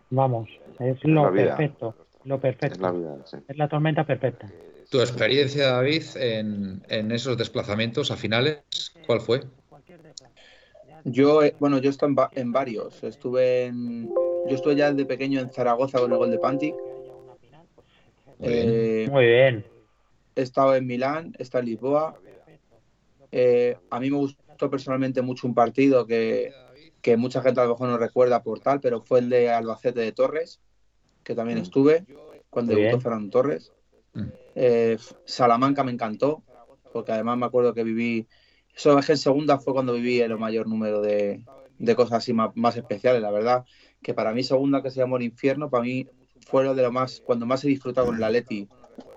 vamos, es lo la perfecto, lo Es perfecto. la vida, sí. Es la tormenta perfecta. tu experiencia, David, en, en esos desplazamientos a finales, ¿cuál fue? Yo, eh, bueno, yo estado en, va- en varios. Estuve en, yo estuve ya de pequeño en Zaragoza con el gol de Pantic. Muy bien. Eh, Muy bien. he estado en Milán, he estado en Lisboa. Eh, a mí me gustó personalmente mucho un partido que, que mucha gente a lo mejor no recuerda por tal, pero fue el de Albacete de Torres, que también Mm. estuve cuando Muy debutó bien. Fernando Torres. Mm. Eh, Salamanca me encantó, porque además me acuerdo que viví, eso es que en segunda fue cuando viví el mayor número de, de cosas así más, más especiales, la verdad, que para mí segunda que se llamó el infierno, para mí fue lo de lo más, cuando más he disfrutado con el Atleti,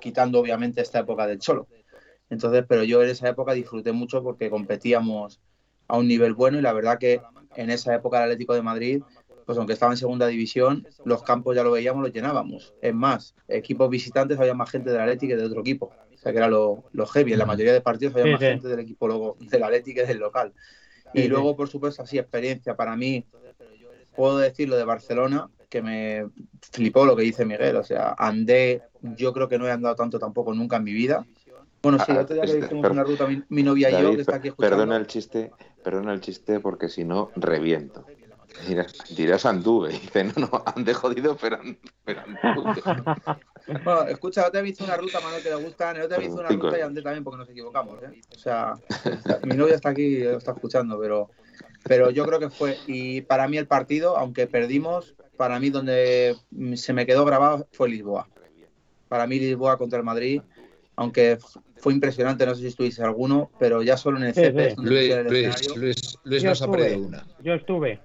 quitando obviamente esta época del Cholo. Entonces, pero yo en esa época disfruté mucho porque competíamos a un nivel bueno y la verdad que en esa época el Atlético de Madrid, pues aunque estaba en segunda división, los campos ya lo veíamos, los llenábamos. Es más, equipos visitantes había más gente del Atlético que de otro equipo. O sea que era lo, lo heavy. En la mayoría de partidos había Sí, más sí. gente del equipo luego, del Atlético que del local. Sí, Y sí. luego, por supuesto, así experiencia para mí, puedo decir lo de Barcelona, que me flipó lo que dice Miguel. O sea, andé, yo creo que no he andado tanto tampoco nunca en mi vida. Bueno, sí, el Ah, otro día que este, hicimos una ruta, mi, mi novia y yo, David, que está aquí escuchando. perdona el chiste, perdona el chiste porque si no reviento. Dirás, dirás anduve. Dice, no, no, ande jodido, pero, pero anduve. Bueno, escucha, yo te he visto una ruta, Manuel, que le gusta. Yo te he visto una ruta y andé también porque nos equivocamos. ¿eh? O sea, mi novia está aquí y lo está escuchando, pero, pero yo creo que fue. Y para mí el partido, aunque perdimos, para mí donde se me quedó grabado fue Lisboa. Para mí Lisboa contra el Madrid, aunque fue impresionante, no sé si estuviste alguno, pero ya solo en el CP sí. Luis, Luis. Luis, nos ha perdido una. Yo estuve.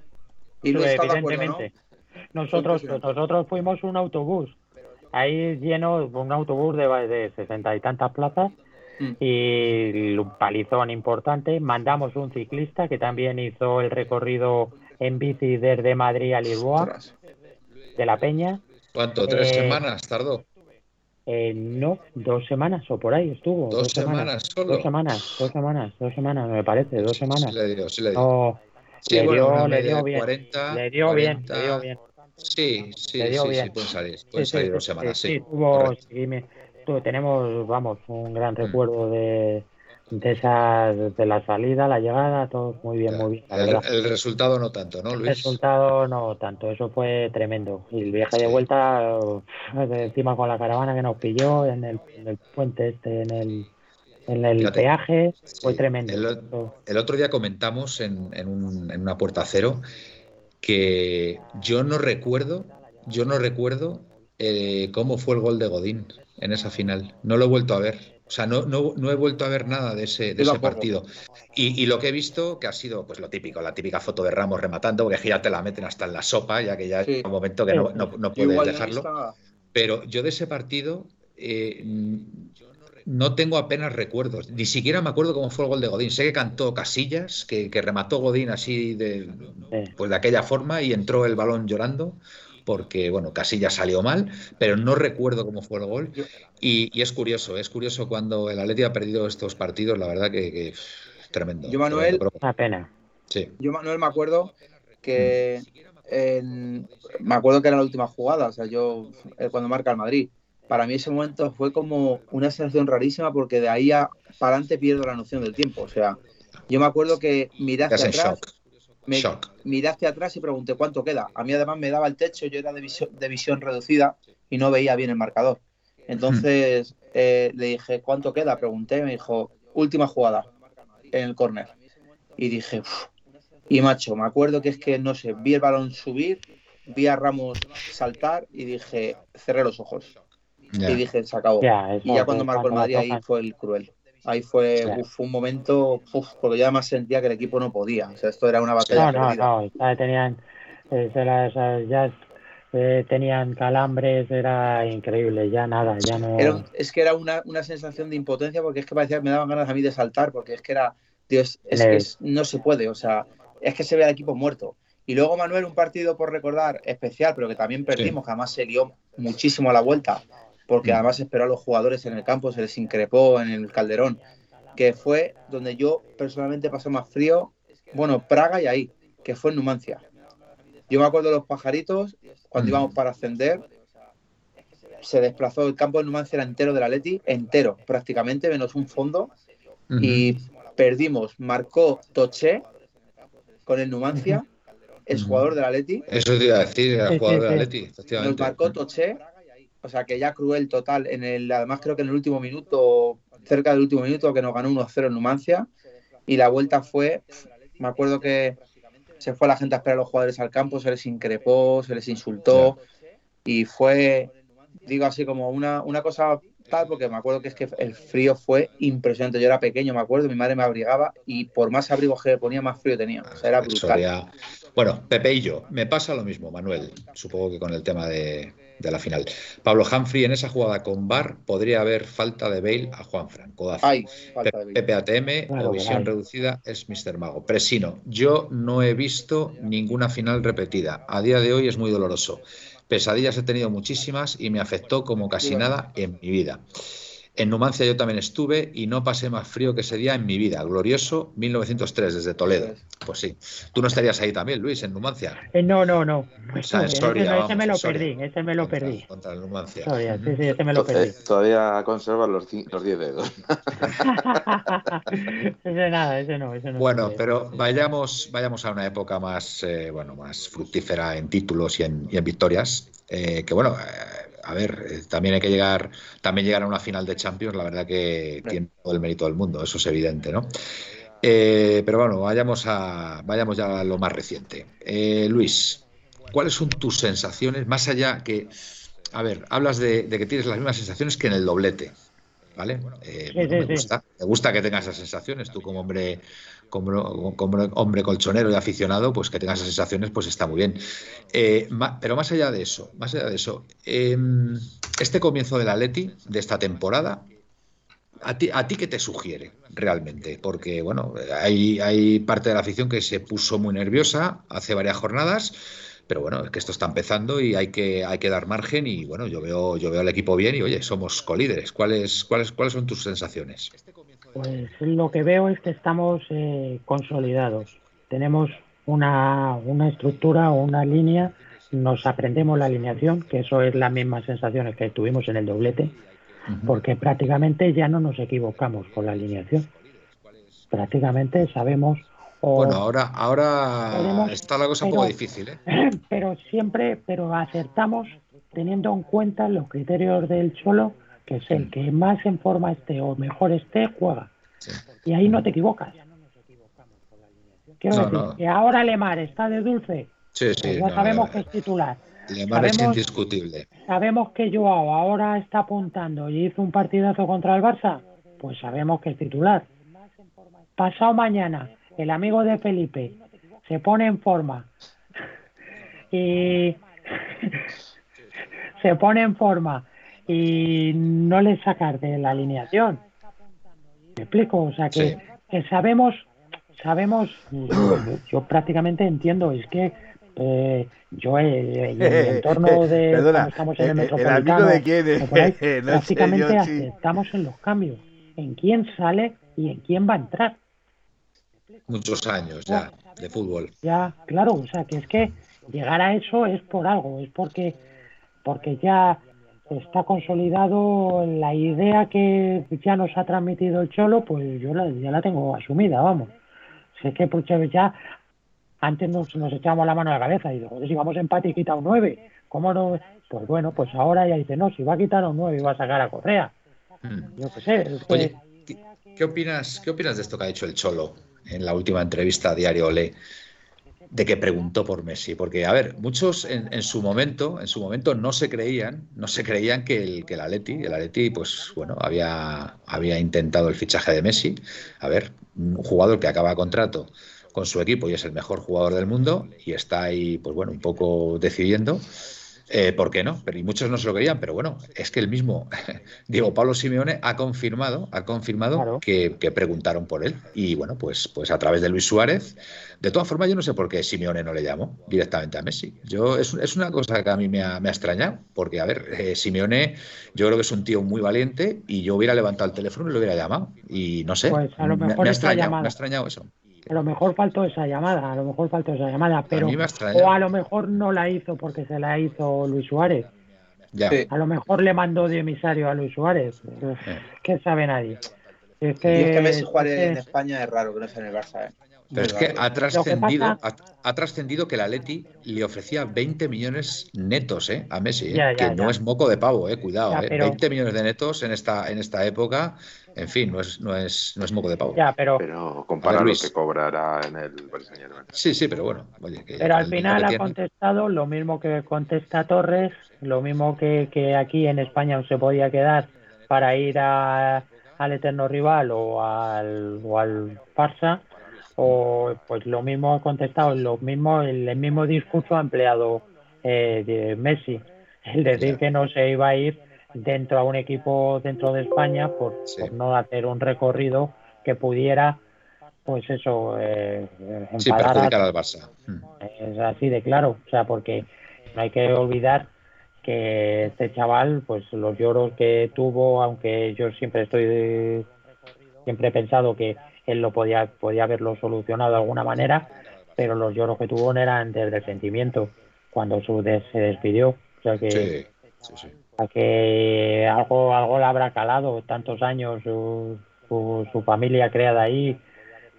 Y Luis estuve, está de acuerdo, ¿no? evidentemente. Nosotros, nosotros fuimos un autobús. Ahí lleno, un autobús de, de sesenta y tantas plazas Mm. y un palizón importante. Mandamos un ciclista que también hizo el recorrido en bici desde Madrid a Lisboa, Ostras. de la Peña. ¿Cuánto? ¿Tres Eh, semanas tardó? Eh, no, dos semanas o por ahí estuvo. ¿Dos semanas solo? Dos semanas, dos semanas, dos semanas, me parece, dos semanas. Sí, le dio, sí le dio. No, Sí, le bueno, dio- una le media dio de bien. 40, le dio bien, 40. le dio bien. Le dio sí, bien. sí, pueden salir, Sí, pueden sí, salir sí, dos sí, semanas, sí. sí, tuvo tu- tenemos, vamos, un gran Mm. recuerdo de, de esas, de la salida, la llegada, todo muy bien, muy bien, El, el resultado no tanto, ¿no, El Luis? resultado no tanto, eso fue tremendo. Y el viaje de Sí. vuelta, encima con la caravana que nos pilló en el, en el puente este, en el, en el Fíjate. peaje, fue Sí. tremendo. El, el otro día comentamos en, en un- en una puerta cero que yo no recuerdo, yo no recuerdo eh, cómo fue el gol de Godín en esa final. No lo he vuelto a ver. O sea, no, no, he vuelto a ver nada de ese, de ese partido. Y, lo que he visto, que ha sido pues lo típico, la típica foto de Ramos rematando, porque ya te la meten hasta en la sopa, ya que ya es un momento que no, no, puedes dejarlo. Pero yo de ese partido eh, no tengo apenas recuerdos. Ni siquiera me acuerdo cómo fue el gol de Godín. Sé que cantó Casillas, que, remató Godín así de, pues de aquella forma y entró el balón llorando porque bueno, Casillas salió mal, pero no recuerdo cómo fue el gol. Y, es curioso, es curioso cuando el Atleti ha perdido estos partidos, la verdad que, es tremendo. Yo, Manuel, una pena. Sí. Yo, Manuel, me acuerdo que me acuerdo que era la última jugada, o sea, yo eh, cuando marca el Madrid para mí ese momento fue como una sensación rarísima porque de ahí a, para adelante pierdo la noción del tiempo. O sea, yo me acuerdo que miré hacia atrás, me, miré hacia atrás y pregunté cuánto queda. A mí además me daba el techo, yo era de visión, reducida y no veía bien el marcador. Entonces hmm. eh, le dije, ¿cuánto queda? Pregunté, me dijo, última jugada en el córner. Y dije, y macho, me acuerdo que es que, no sé, vi el balón subir, vi a Ramos saltar y dije, cerré los ojos y dije, se acabó. y ya cuando marcó el Madrid ahí fue el cruel. Ahí fue, un momento, porque yo además sentía que el equipo no podía. O sea, esto era una batalla. No, no, no, tenían, eh, ya eh, tenían calambres, era increíble, ya nada, ya no. es que era una, una, sensación de impotencia porque es que parecía que me daban ganas a mí de saltar, porque es que era, Dios, es que no se puede, o sea, es que se ve al equipo muerto. Y luego, Manuel, un partido por recordar especial, pero que también perdimos, que además se lió muchísimo a la vuelta, porque mm. además esperó a los jugadores en el campo, se les increpó en el Calderón, que fue donde yo personalmente pasé más frío, bueno, Praga y ahí, que fue en Numancia. Yo me acuerdo de los pajaritos, cuando mm. íbamos para ascender, se desplazó el campo de Numancia era entero de la Leti, entero, prácticamente, menos un fondo, y perdimos. Marcó Toché con el Numancia, el jugador de la Leti. Eso te iba a decir, el jugador de la Leti, Nos marcó Toché o sea que ya cruel total. En el, además creo que en el último minuto, cerca del último minuto, que nos ganó 1-0 en Numancia. Y la vuelta fue, me acuerdo que se fue la gente a esperar a los jugadores al campo, se les increpó, se les insultó. Y fue, digo así como una, una cosa tal, porque me acuerdo que es que el frío fue impresionante. Yo era pequeño, me acuerdo, mi madre me abrigaba y por más abrigo que ponía, más frío tenía. O sea, era brutal. Bueno, Pepe y yo, me pasa lo mismo, Manuel, supongo que con el tema de, de la final. Pablo Humphrey en esa jugada con Bar podría haber falta de Bale a Juan Franco. Pepe ATM o visión reducida es Mr. Mago. Presino, yo no he visto ninguna final repetida. A día de hoy es muy doloroso. Pesadillas he tenido muchísimas y me afectó como casi nada en mi vida. En Numancia yo también estuve y no pasé más frío que ese día en mi vida. Glorioso 1903 desde Toledo. Pues sí. Tú no estarías ahí también, Luis, en Numancia. Eh, no, no, no. ese, me lo perdí. Ese me lo perdí. Contra el Numancia. sí, sí, ese me lo perdí. Todavía conserva los, los 10 dedos. ese nada, ese no. Ese no bueno, pero vayamos, vayamos a una época más, eh, bueno, más fructífera en títulos y en, y en victorias. Eh, que bueno, a ver, eh, también hay que llegar, también llegar a una final de Champions, la verdad que tiene todo el mérito del mundo, eso es evidente, ¿no? Eh, pero bueno, vayamos a, vayamos ya a lo más reciente. Eh, Luis, ¿cuáles son tus sensaciones más allá que, a ver, hablas de, que tienes las mismas sensaciones que en el doblete, ¿vale? me, gusta, me gusta que tengas esas sensaciones, tú como hombre como, hombre colchonero y aficionado, pues que tenga esas sensaciones, pues está muy bien. Eh, pero más allá de eso, más allá de eso, em, este comienzo de la Leti, de esta temporada, ¿a ti, ¿a ti qué te sugiere realmente? Porque, bueno, hay, hay parte de la afición que se puso muy nerviosa hace varias jornadas pero bueno, es que esto está empezando y hay que, hay que dar margen y bueno, yo veo, yo veo al equipo bien y oye, somos colíderes. ¿Cuáles, cuáles, cuáles son tus sensaciones? Pues lo que veo es que estamos eh, consolidados. Tenemos una, una estructura o una línea, nos aprendemos la alineación, que eso es las mismas sensaciones que tuvimos en el doblete, porque prácticamente ya no nos equivocamos con la alineación. Prácticamente sabemos bueno, ahora, ahora está la cosa un poco difícil, ¿eh? Pero siempre, pero acertamos teniendo en cuenta los criterios del Cholo que es el que más en forma esté o mejor esté, juega. Y ahí no te equivocas. Quiero decir, que ahora Lemar está de dulce. Sí, sí, pues ya sabemos que es titular. Lemar es indiscutible. Sabemos que Joao ahora está apuntando y hizo un partidazo contra el Barça. pues sabemos que es titular. Pasado mañana, el amigo de Felipe se pone en forma y se pone en forma y no le sacas de la alineación. ¿Me explico? O sea que, que sabemos, sabemos, yo, prácticamente entiendo, es que eh, yo eh, en el entorno de Perdona, estamos en el eh, eh, metropolitano, de quién ahí, No prácticamente yo, sí. aceptamos en los cambios, en quién sale y en quién va a entrar. Muchos años ya de fútbol. Ya, claro, o sea, que es que llegar a eso es por algo, es porque porque ya está consolidado la idea que ya nos ha transmitido el Cholo, pues yo la, ya la tengo asumida, vamos. Sé que pues, ya antes nos, nos echábamos la mano a la cabeza y digo, si vamos a empate y quita un 9, ¿cómo no? Pues bueno, pues ahora ya dice, no, si va a quitar un 9 y va a sacar a Correa. Mm. Yo qué sé, es que- Oye, ¿qué, qué opinas, ¿qué opinas de esto que ha dicho el Cholo en la última entrevista a Diario Olé? De que preguntó por Messi. Porque, a ver, muchos en, en su momento, en su momento no se creían, no se creían que el, que el Atleti, el Atleti, pues bueno, había, había intentado el fichaje de Messi. A ver, un jugador que acaba contrato con su equipo y es el mejor jugador del mundo y está ahí, pues bueno, un poco decidiendo. Eh, ¿Por qué no? Pero y muchos no se lo creían, pero bueno, es que el mismo Diego Pablo Simeone ha confirmado, ha confirmado Claro. que, que preguntaron por él. Y bueno, pues, pues a través de Luis Suárez. De todas formas, yo no sé por qué Simeone no le llamó directamente a Messi. Yo es, es una cosa que a mí me ha, me ha extrañado, porque a ver, eh, Simeone, yo creo que es un tío muy valiente y yo hubiera levantado el teléfono y lo hubiera llamado. Y no sé, Pues a lo me- mejor me, ha extrañado, me ha extrañado eso. A lo mejor faltó esa llamada, a lo mejor faltó esa llamada, pero mí me ha extrañado. o a lo mejor no la hizo porque se la hizo Luis Suárez. Ya. Sí. A lo mejor le mandó de emisario a Luis Suárez. Eh. ¿Qué sabe nadie? Es Y que, es que Messi jugar es en que- España es raro, que no sea en el Barça, ¿eh? Pero es que ha trascendido, pasa- ha, ha trascendido que el Atleti le ofrecía 20 millones netos eh, a Messi, eh, Ya, ya, que no es moco de pavo, eh, cuidado, Ya, eh, pero- 20 millones de netos en esta, en esta época, en fin, no es, no es, no es moco de pavo. ya, pero, Pero compara A ver, lo Luis. que cobrará en el. Sí, sí, pero bueno, oye, que pero al final ha tiene- contestado lo mismo que contesta Torres, lo mismo que, que aquí en España se podía quedar para ir a- al eterno rival o al, o al Barça, o pues lo mismo ha contestado, lo mismo, el, el mismo discurso ha empleado eh, de Messi, el decir Ya. que no se iba a ir dentro a un equipo dentro de España por, Sí. por no hacer un recorrido que pudiera pues eso eh, Sí, a- al Barça. Mm. es así de claro, o sea, porque no hay que olvidar que este chaval, pues los lloros que tuvo, aunque yo siempre estoy, siempre he pensado que él lo podía, podía haberlo solucionado de alguna manera, pero los lloros que tuvo no eran desde el sentimiento, cuando su se despidió, o sea que, sí. A que algo, algo le habrá calado, tantos años, su, su, su familia creada ahí,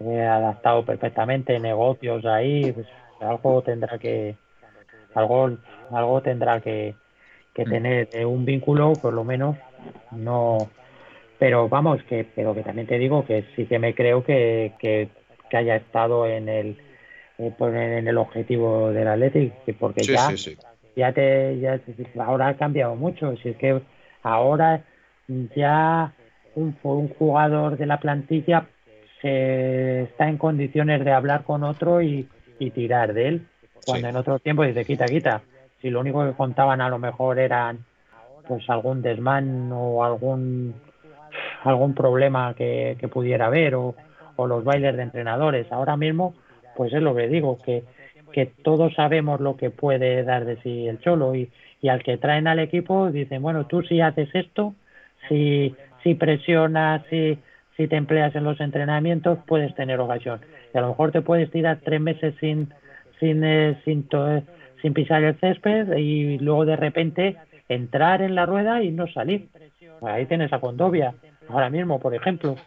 eh, adaptado perfectamente, negocios ahí, pues, algo tendrá que, algo, algo tendrá que, que tener eh, un vínculo, por lo menos, no, pero vamos, que, pero que también te digo que sí que me creo que, que, que haya estado en el, eh, en el objetivo del Athletic, que porque Sí, ya sí, sí. Ya te ya ahora ha cambiado mucho si es que ahora ya un, un jugador de la plantilla se está en condiciones de hablar con otro y, y tirar de él cuando Sí. en otro tiempo dice quita quita si lo único que contaban a lo mejor eran pues algún desmán o algún algún problema que, que pudiera haber o, o los bailes de entrenadores ahora mismo pues es lo que digo que que todos sabemos lo que puede dar de sí el cholo y, y al que traen al equipo dicen bueno tú si haces esto si si presionas si si te empleas en los entrenamientos puedes tener ocasión. Y a lo mejor te puedes tirar tres meses sin sin eh, sin, to- sin pisar el césped y luego de repente entrar en la rueda y no salir. Ahí tienes a Condovia ahora mismo por ejemplo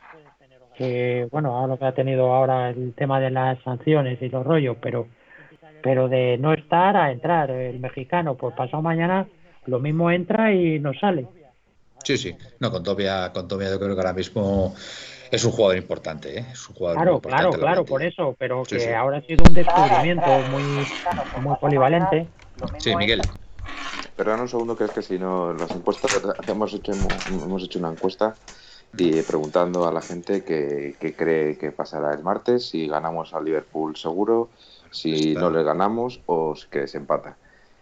que bueno ahora que ha tenido ahora el tema de las sanciones y los rollos pero pero de no estar a entrar el mexicano por pasado mañana lo mismo entra y no sale Sí, sí. No, con Tobia, con Tobia yo creo que ahora mismo es un jugador importante, ¿eh? Es un jugador claro claro claro por eso pero Sí, que sí. ahora ha sido un descubrimiento muy muy polivalente Sí, Miguel. Perdón un segundo, que es que si no, las encuestas, hemos hecho, hemos hecho una encuesta y preguntando a la gente qué cree que pasará el martes, si ganamos al Liverpool seguro, si no le ganamos o que desempata.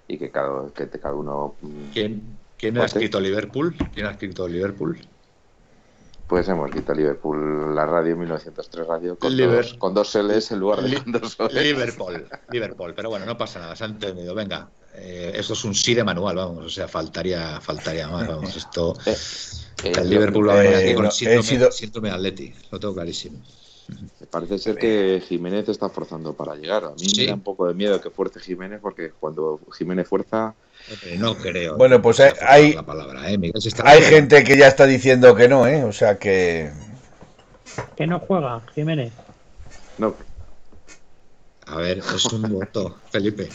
Y que cada, que cada uno... mm, ¿Quién, quién ha escrito Liverpool? ¿Quién ha escrito Liverpool? Pues hemos quitado Liverpool, la radio 1903 Radio, con, Liber- dos, con dos L's en lugar de Li- con dos O's. Liverpool, Liverpool, pero bueno, no pasa nada, se ha entendido. Venga, eh, esto es un sí de manual, vamos, o sea, faltaría, faltaría más, vamos, esto. Eh, eh, el Liverpool va a venir aquí con síndrome, sido- síndrome Atleti, lo tengo clarísimo. Parece ser que Jiménez está forzando para llegar. A mí Sí. me da un poco de miedo que fuerce Jiménez porque cuando Jiménez fuerza, Eh, No creo. Bueno, pues que hay- la palabra, ¿eh? Miguel se está- Hay gente que ya está diciendo que no, ¿eh? O sea que... Que no juega, Jiménez. no, A ver, es un voto, Felipe.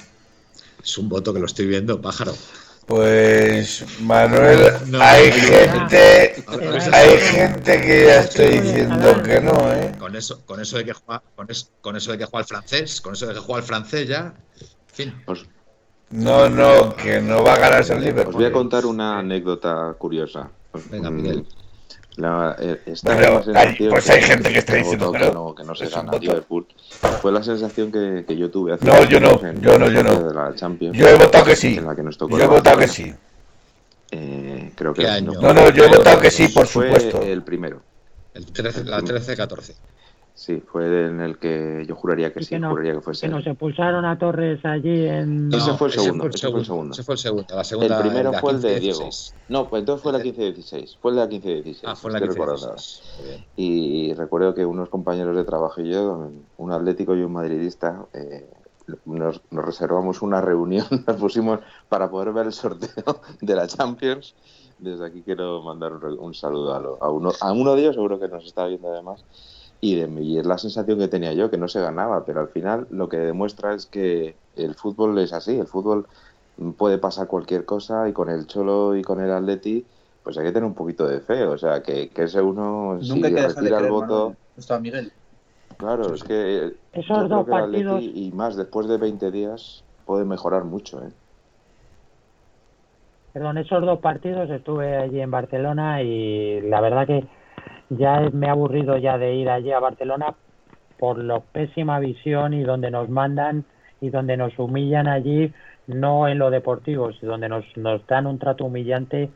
Es un voto que lo estoy viendo, pájaro. Pues Manuel, No, hay no, gente, hay gente que ya está diciendo que no, ¿eh? con eso, con eso de que juega, con eso, con eso de que juega el francés, con eso de que juega el francés ya, en fin. No, no, que no va a ganarse el os voy a Liverpool. contar una anécdota curiosa. Venga, Mm, Miguel. La, eh, esta Bueno, hay- pues hay gente que está he diciendo que que no. que no se gana. Liverpool. Fue la sensación que, que yo tuve hace No, yo no, en yo no, yo no. de la Champions, Yo he votado que sí. en la que nos tocó Yo he votado que sí. Eh, creo que. No, no, yo he votado que sí, por fue supuesto. el primero. El 13, la 13-14. Sí, fue en el que yo juraría que Y sí, que no- juraría que Que fuese. nos expulsaron a Torres allí en... Ese fue el ese segundo, fue el ese fue el segundo, ese fue el segundo, la El segunda. primero la fue el de 15-16. Diego. No, pues entonces fue la 15-16. Fue la 15-16. Ah, fue la estoy recordando ahora. 15-16. Muy bien. Y recuerdo que unos compañeros de trabajo y yo, un atlético y un madridista, eh, nos, nos reservamos una reunión, nos pusimos para poder ver el sorteo de la Champions. Desde aquí quiero mandar un saludo a, lo- a uno, a uno de ellos, seguro que nos está viendo además. Y, de, y es la sensación que tenía yo, que no se ganaba, pero al final lo que demuestra es que el fútbol es así, el fútbol puede pasar cualquier cosa y con el Cholo y con el Atleti pues hay que tener un poquito de fe, o sea, que, que ese uno si Nunca hay que de retira el voto. Está Miguel. claro, es que Esos dos que el Atleti partidos- y más después de 20 días puede mejorar mucho, ¿eh? Perdón, esos dos partidos estuve allí en Barcelona y la verdad que ya me he aburrido ya de ir allí a Barcelona por la pésima visión y donde nos mandan y donde nos humillan allí, no en lo deportivo, sino donde nos, nos dan un trato humillante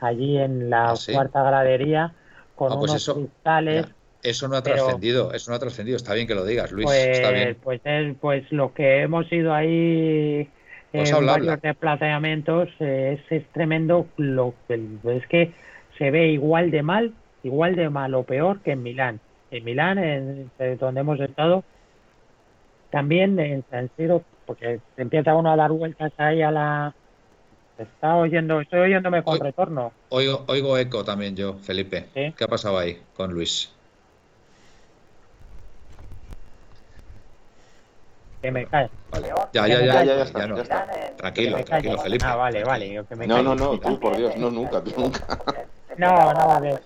allí en la Ah, sí. cuarta gradería con Ah, pues unos eso, cristales. Ya, Eso no ha trascendido, eso no ha trascendido. Está bien que lo digas, Luis. Pues, Está bien. pues es pues lo que hemos ido ahí Pues en habla, varios desplazamientos eh, es, es tremendo lo es que se ve igual de mal igual de mal o peor que en Milán en Milán en, donde hemos estado también en San Siro porque empieza uno a dar vueltas ahí a la está oyendo estoy oyéndome con Oy- retorno Oigo, oigo eco también yo, Felipe. Sí. ¿Qué ha pasado ahí con Luis? que me cae Vale. Ya, ya, ya, ya, ya está, ya no. ya está. Que Tranquilo, tranquilo. Felipe. ah vale vale que me No, no, no, tú por Dios, no, nunca, tú nunca. No no vale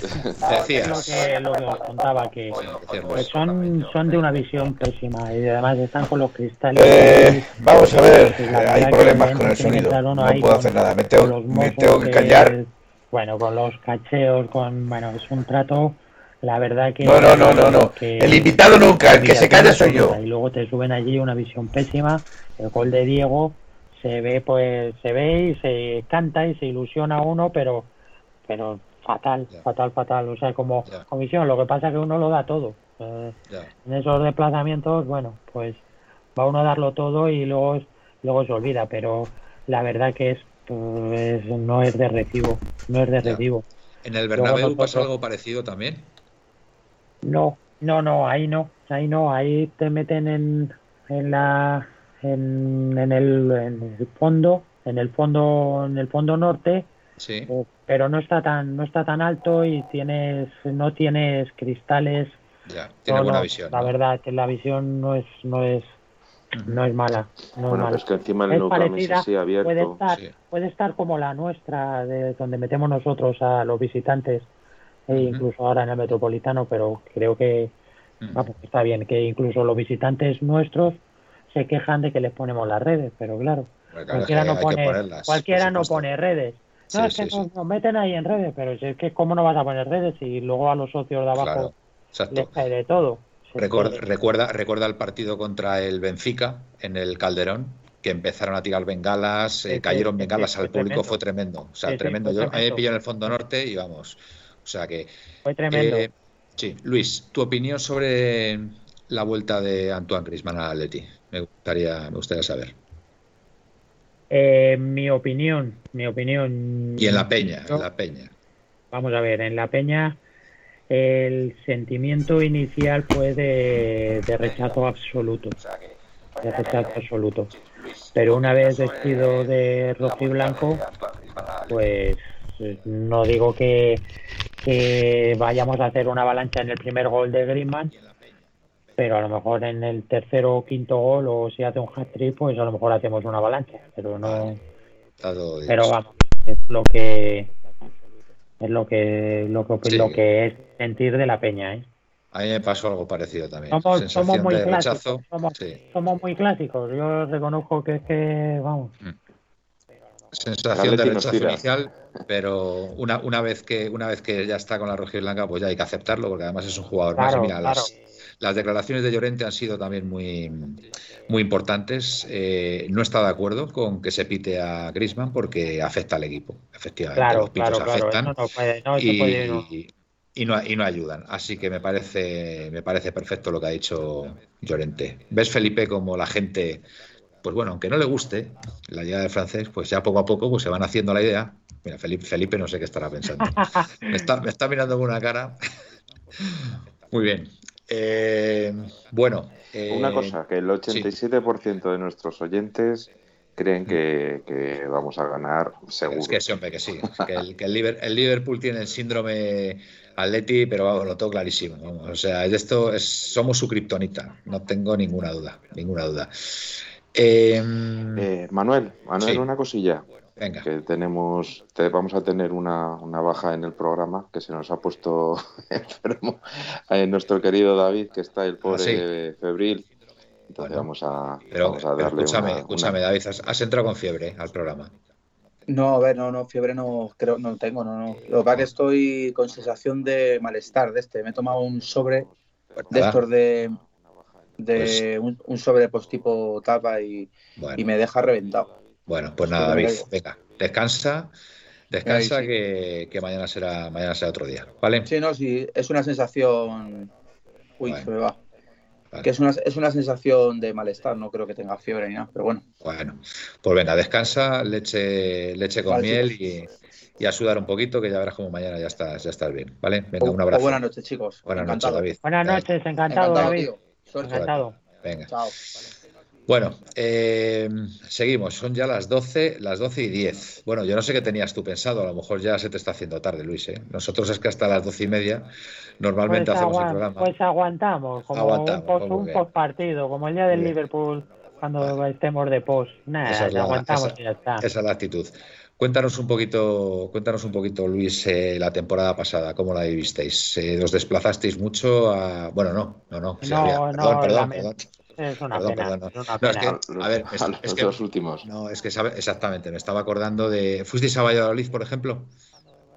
Te decías. lo que, lo que os contaba, que, que son, son de una visión pésima y además están con los cristales. Eh, vamos a ver, eh, hay problemas con el sonido. No puedo hacer nada. Me tengo, me tengo que de- callar. Bueno, con los cacheos, con. Bueno, es un trato. La verdad que. No, no, no, no, El invitado nunca, el que se calla soy yo. Y luego te suben allí una visión pésima. El gol de Diego se ve, pues, se ve y se canta y se ilusiona uno, pero, pero fatal, fatal, fatal. O sea, como comisión, lo que pasa es que uno lo da todo. Eh, en esos desplazamientos, bueno, pues va uno a darlo todo y luego, luego se olvida, pero la verdad que es, pues, no es de recibo, no es de recibo. ¿En el Luego Bernabéu nosotros- pasa algo parecido también? No, no, no, ahí no, ahí no, ahí te meten en, en la, en, en el, en el fondo, en el fondo, en el fondo norte, Sí. eh, pero no está tan, no está tan alto y tienes, no tienes cristales. Ya. Tiene No, buena no, visión. La ¿no? verdad que la visión no es, no es, no es mala, no es Bueno, mala. es que encima el Es es parecida, así puede abierto. estar, Sí. puede estar como la nuestra, de donde metemos nosotros a los visitantes, e incluso ahora en el Metropolitano, pero creo que Mm. vamos, está bien, que incluso los visitantes nuestros se quejan de que les ponemos las redes, pero claro, claro, cualquiera no pone, ponerlas, cualquiera no pone redes, No, es que nos, meten ahí en redes, pero es que cómo no vas a poner redes y luego a los socios de abajo les cae de todo. Recuerda, recuerda, el partido contra el Benfica en el Calderón, que empezaron a tirar bengalas, eh, cayeron bengalas al público, fue tremendo. O sea, tremendo. Yo a mí me pilló en el fondo norte y vamos. O sea que. Fue tremendo. Eh, sí, Luis, tu opinión sobre la vuelta de Antoine Griezmann a Atleti. Me gustaría, me gustaría saber. Eh, mi opinión, mi opinión. Y en la Peña, en la Peña. Vamos a ver, en la Peña el sentimiento inicial fue de, rechazo absoluto, de rechazo absoluto. Pero una vez vestido de rojo y blanco, pues no digo que, que vayamos a hacer una avalancha en el primer gol de Griezmann, pero a lo mejor en el tercero o quinto gol o si hace un hat-trick, pues a lo mejor hacemos una avalancha, pero no... Pero vamos, es lo que es lo que lo que, lo que es sentir de la peña, ¿eh? A mí me pasó algo parecido también. Somos, muy clásicos. Somos, muy clásicos. Yo reconozco que es que, vamos. Mm. Sensación de rechazo inicial, pero una, una vez que una vez que ya está con la roja y blanca, pues ya hay que aceptarlo, porque además es un jugador más. Mira, las, las declaraciones de Llorente han sido también muy, muy importantes. Eh, no está de acuerdo con que se pite a Grisman porque afecta al equipo. Efectivamente, los pitos afectan y, no, y no ayudan. Así que me parece, me parece perfecto lo que ha dicho Llorente. ¿Ves, Felipe, como la gente, pues bueno, aunque no le guste la llegada del francés, pues ya poco a poco pues se van haciendo la idea. Mira, Felipe, Felipe no sé qué estará pensando. Me está, me está mirando con una cara. Muy bien. Eh, bueno. Una eh, cosa, que el 87% de nuestros oyentes creen que, vamos a ganar seguro. Es que siempre que sí. Que, el, que el, Liverpool tiene el síndrome Atleti, pero vamos, lo tengo clarísimo. O sea, esto es, somos su kriptonita, no tengo ninguna duda, ninguna duda. Eh, Manuel, Manuel, una cosilla. Que tenemos, vamos a tener una, baja en el programa que se nos ha puesto enfermo en nuestro querido David, que está el pobre ah, febril. Entonces vamos, a, darle escúchame, escúchame, David, has, entrado con fiebre al programa. No, a ver, no, no, fiebre no creo, no tengo, no, no. Lo que pasa es que estoy con sensación de malestar de este. Me he tomado un sobre pues de estos de, de pues un, sobre pues tipo tapa y, y me deja reventado. Bueno, pues nada, David, venga, descansa, descansa que, mañana será mañana será otro día, ¿vale? Sí, no, sí, es una sensación. Uy, se me va. Que es una, es una sensación de malestar, no creo que tenga fiebre ni nada, pero bueno. Bueno, pues venga, descansa, leche, leche con miel y, a sudar un poquito, que ya verás como mañana ya estás, ya estás bien, ¿vale? Venga, un abrazo. buenas noches, chicos. Buenas noches, David. Buenas noches, encantado, David. Encantado. Venga. Chao. Bueno, eh, seguimos. Son ya las 12, las 12 y 10. Bueno, yo no sé qué tenías tú pensado. A lo mejor ya se te está haciendo tarde, Luis. ¿eh? Nosotros es que hasta las 12 y media normalmente pues hacemos el programa. Pues aguantamos, como un, post, partido, como el día del Liverpool cuando estemos de post. Nada, aguantamos y ya está. Esa es la actitud. Cuéntanos un poquito, cuéntanos un poquito, Luis, eh, la temporada pasada, ¿cómo la vivisteis? Eh, ¿Os desplazasteis mucho a... Bueno, no, no, no. no, no perdón, perdón. Es una pena. No. Es a ver, es, que, los últimos. No, es que exactamente, me estaba acordando de. ¿Fuisteis a Valladolid, por ejemplo?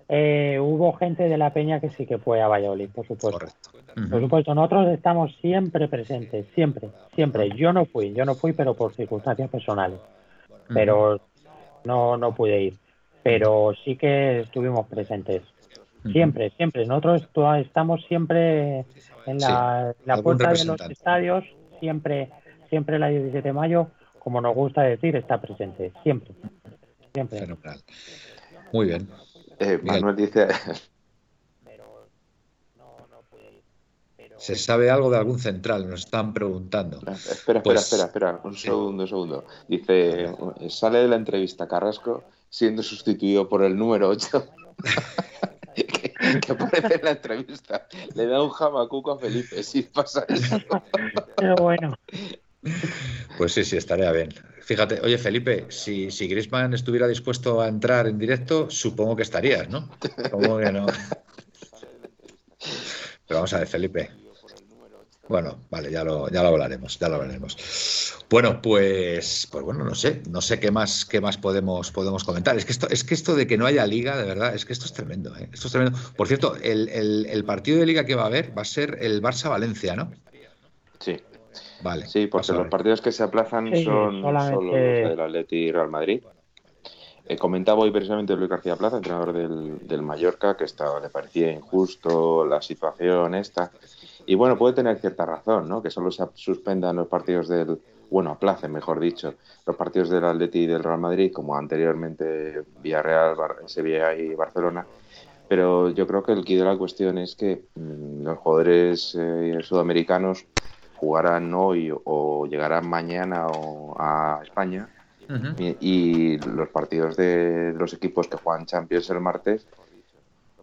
Eh, hubo gente de la Peña que sí que fue a Valladolid, por supuesto. Correcto. Por supuesto, nosotros estamos siempre presentes, siempre, siempre. Yo no fui, yo no fui, pero por circunstancias personales. Pero no, no pude ir. Pero sí que estuvimos presentes. Siempre, siempre. Nosotros estamos siempre en la, la puerta de los estadios siempre, siempre la 17 de mayo, como nos gusta decir, está presente, siempre. Siempre. Muy bien. Eh, Manuel dice. ¿Se sabe algo de algún central? Nos están preguntando. Espera, espera, pues espera, espera, un segundo, un segundo. Dice, sale de la entrevista Carrasco siendo sustituido por el número 8. que aparece en la entrevista. Le da un jamacuco a Felipe, si pasa eso. Pero bueno. Pues sí, sí, estaría bien. Fíjate, oye Felipe, si, si Grisman estuviera dispuesto a entrar en directo, supongo que estarías, ¿no? Como que no. Pero vamos a ver, Felipe. Bueno, vale, ya lo, ya lo hablaremos, ya lo hablaremos. Bueno, pues, pues bueno, no sé, no sé qué más, qué más podemos, podemos comentar. Es que esto, es que esto de que no haya liga, de verdad, es que esto es tremendo, ¿eh? Esto es tremendo. Por cierto, el, el, partido de liga que va a haber va a ser el Barça Valencia, ¿no? Sí. Vale. Sí, porque los partidos que se aplazan son solo los del Atleti y Real Madrid. Eh, comentaba hoy precisamente Luis García Plaza, entrenador del, del Mallorca, que estaba, le parecía injusto la situación esta. Y bueno, puede tener cierta razón, ¿no? Que solo se suspendan los partidos del, bueno, aplace, mejor dicho, los partidos del Atleti y del Real Madrid, como anteriormente Villarreal, Sevilla y Barcelona. Pero yo creo que el quid de la cuestión es que mm, los jugadores eh, sudamericanos jugarán hoy o llegarán mañana a España y, los partidos de los equipos que juegan Champions el martes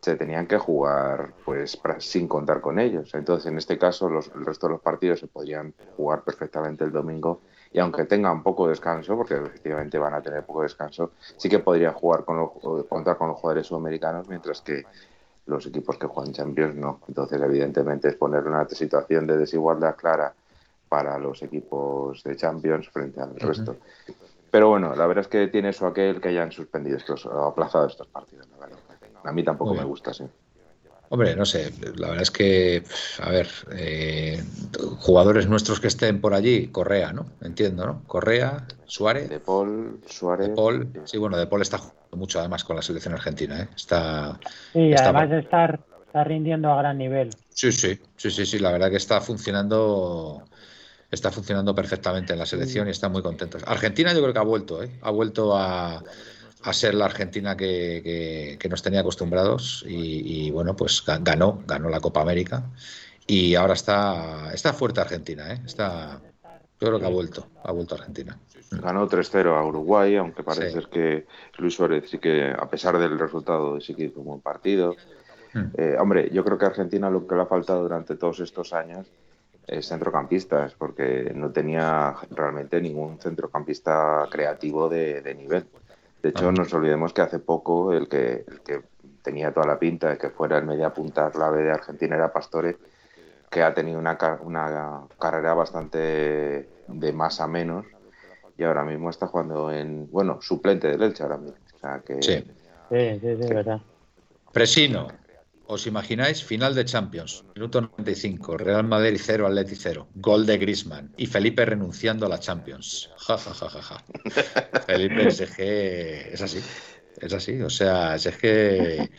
se tenían que jugar pues sin contar con ellos. Entonces, en este caso, los, el resto de los partidos se podrían jugar perfectamente el domingo y aunque tengan poco descanso, porque efectivamente van a tener poco descanso, sí que podrían jugar con los, contar con los jugadores sudamericanos, mientras que los equipos que juegan Champions no. Entonces, evidentemente, es poner una situación de desigualdad clara para los equipos de Champions frente al resto. Pero bueno, la verdad es que tiene eso aquel que hayan suspendido estos o aplazado estos partidos. A mí tampoco me gusta, sí. Hombre, no sé, la verdad es que, a ver, eh, jugadores nuestros que estén por allí, Correa, ¿no? Entiendo, ¿no? Correa, Suárez. De Paul, Suárez. De Paul, sí, bueno, De Paul está jugando mucho además con la selección argentina, ¿eh? Está. Sí, además de estar, está rindiendo a gran nivel. Sí, sí, sí, sí, sí, la verdad que está funcionando está funcionando perfectamente en la selección y está muy contento. Argentina yo creo que ha vuelto, ¿eh? ha vuelto a, a ser la Argentina que, nos tenía acostumbrados y, bueno, pues ganó, ganó la Copa América y ahora está, está fuerte Argentina, ¿eh? está, yo creo que ha vuelto, ha vuelto Argentina. Ganó 3-0 a Uruguay, aunque parece que Luis Suárez sí que, a pesar del resultado, sí que hizo un buen partido. Hmm. Eh, hombre, yo creo que a Argentina lo que le ha faltado durante todos estos años es centrocampistas, porque no tenía realmente ningún centrocampista creativo de nivel. De hecho, no nos olvidemos que hace poco el que, el que tenía toda la pinta de que fuera el media punta clave de Argentina era Pastore, que ha tenido una, una carrera bastante de más a menos y ahora mismo está jugando en, bueno, suplente del Elche ahora mismo. O sea que, sí. Sí, sí, sí, verdad. Presino, ¿Os imagináis? Final de Champions, minuto 95, Real Madrid 0, Atleti 0, gol de Grisman y Felipe renunciando a la Champions. Ja, ja, ja, ja, ja. Felipe es que es así, es así, o sea, es que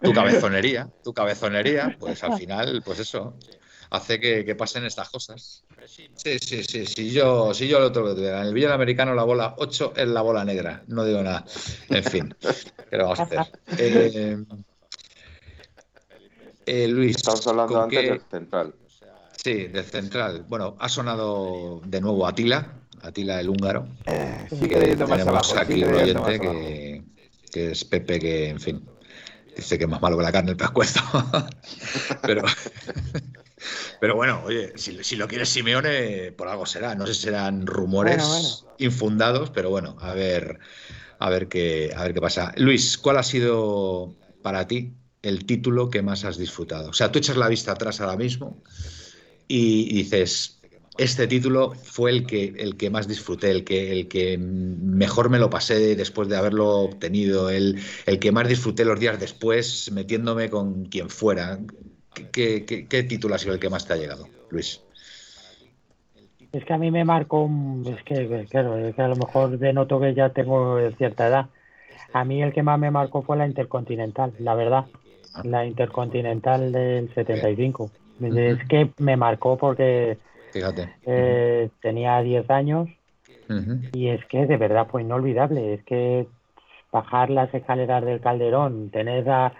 tu cabezonería, tu cabezonería, pues al final, pues eso, hace que, pasen estas cosas. Sí, sí, sí, sí, yo, sí, yo lo tengo que En el Villa Americano la bola 8 es la bola negra, no digo nada. En fin, ¿qué lo vamos a hacer? Eh, eh, Luis. Estamos hablando antes del central. Sí, del central. Bueno, ha sonado de nuevo Atila, Atila el húngaro. Eh, sí, que tenemos aquí un oyente que, es Pepe, que en fin, dice que es más malo que la carne el pescuezo. pero, pero bueno, oye, si, lo quiere Simeone, por algo será. No sé si serán rumores infundados, pero bueno, a ver, a ver qué, a ver qué pasa. Luis, ¿cuál ha sido para ti el título que más has disfrutado? O sea, tú echas la vista atrás ahora mismo y dices, este título fue el que, el que más disfruté, el que, el que mejor me lo pasé después de haberlo obtenido, el, el que más disfruté los días después metiéndome con quien fuera. ¿Qué, qué, título ha sido el que más te ha llegado, Luis? Es que a mí me marcó, es que, claro, es que a lo mejor denoto que ya tengo cierta edad. A mí el que más me marcó fue la Intercontinental, la verdad la Intercontinental del 75. Es que me marcó porque eh, tenía 10 años y es que de verdad fue inolvidable. Es que bajar las escaleras del Calderón, tener a,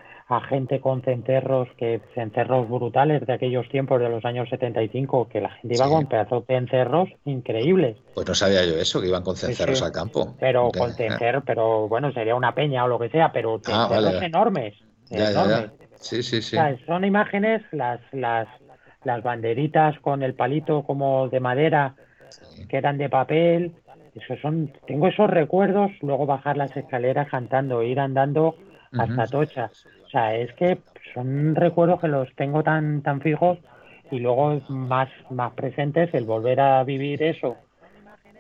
gente con cencerros, que cencerros brutales de aquellos tiempos de los años 75, que la gente iba con pedazos de cencerros increíbles. Pues no sabía yo eso, que iban con cencerros al campo. Pero con cencerros, pero bueno, sería una peña o lo que sea, pero ah, cencerros enormes. Sí, sí, sí. son imágenes, las, las, las banderitas con el palito como de madera que eran de papel. Eso son, tengo esos recuerdos, luego bajar las escaleras cantando, ir andando hasta Tocha. O sea, es que son recuerdos que los tengo tan, tan fijos y luego más, más presentes el volver a vivir eso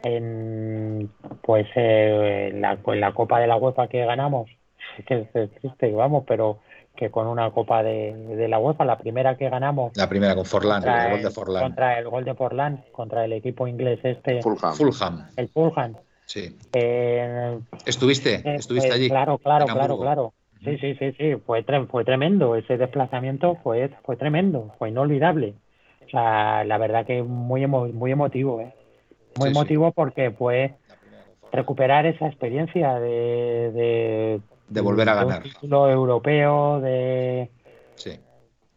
en pues eh, la, la Copa de la UEFA que ganamos, que es triste, vamos, pero que con una Copa de, de, la UEFA, la primera que ganamos. La primera con Forlán, contra el, gol de Forlán. Contra el gol de Forlán, contra el equipo inglés este. Fulham. Fulham. El Fulham. Sí. Eh, ¿Estuviste? eh, ¿Estuviste pues, allí? Claro, claro, claro, claro. Sí, sí, sí, sí, fue, tre- fue tremendo. Ese desplazamiento fue, fue tremendo, fue inolvidable. O sea, la verdad que muy, emo- muy emotivo, ¿eh? Muy Sí, sí. emotivo porque fue recuperar esa experiencia de, de, De volver a un ganar. título europeo, de, Sí.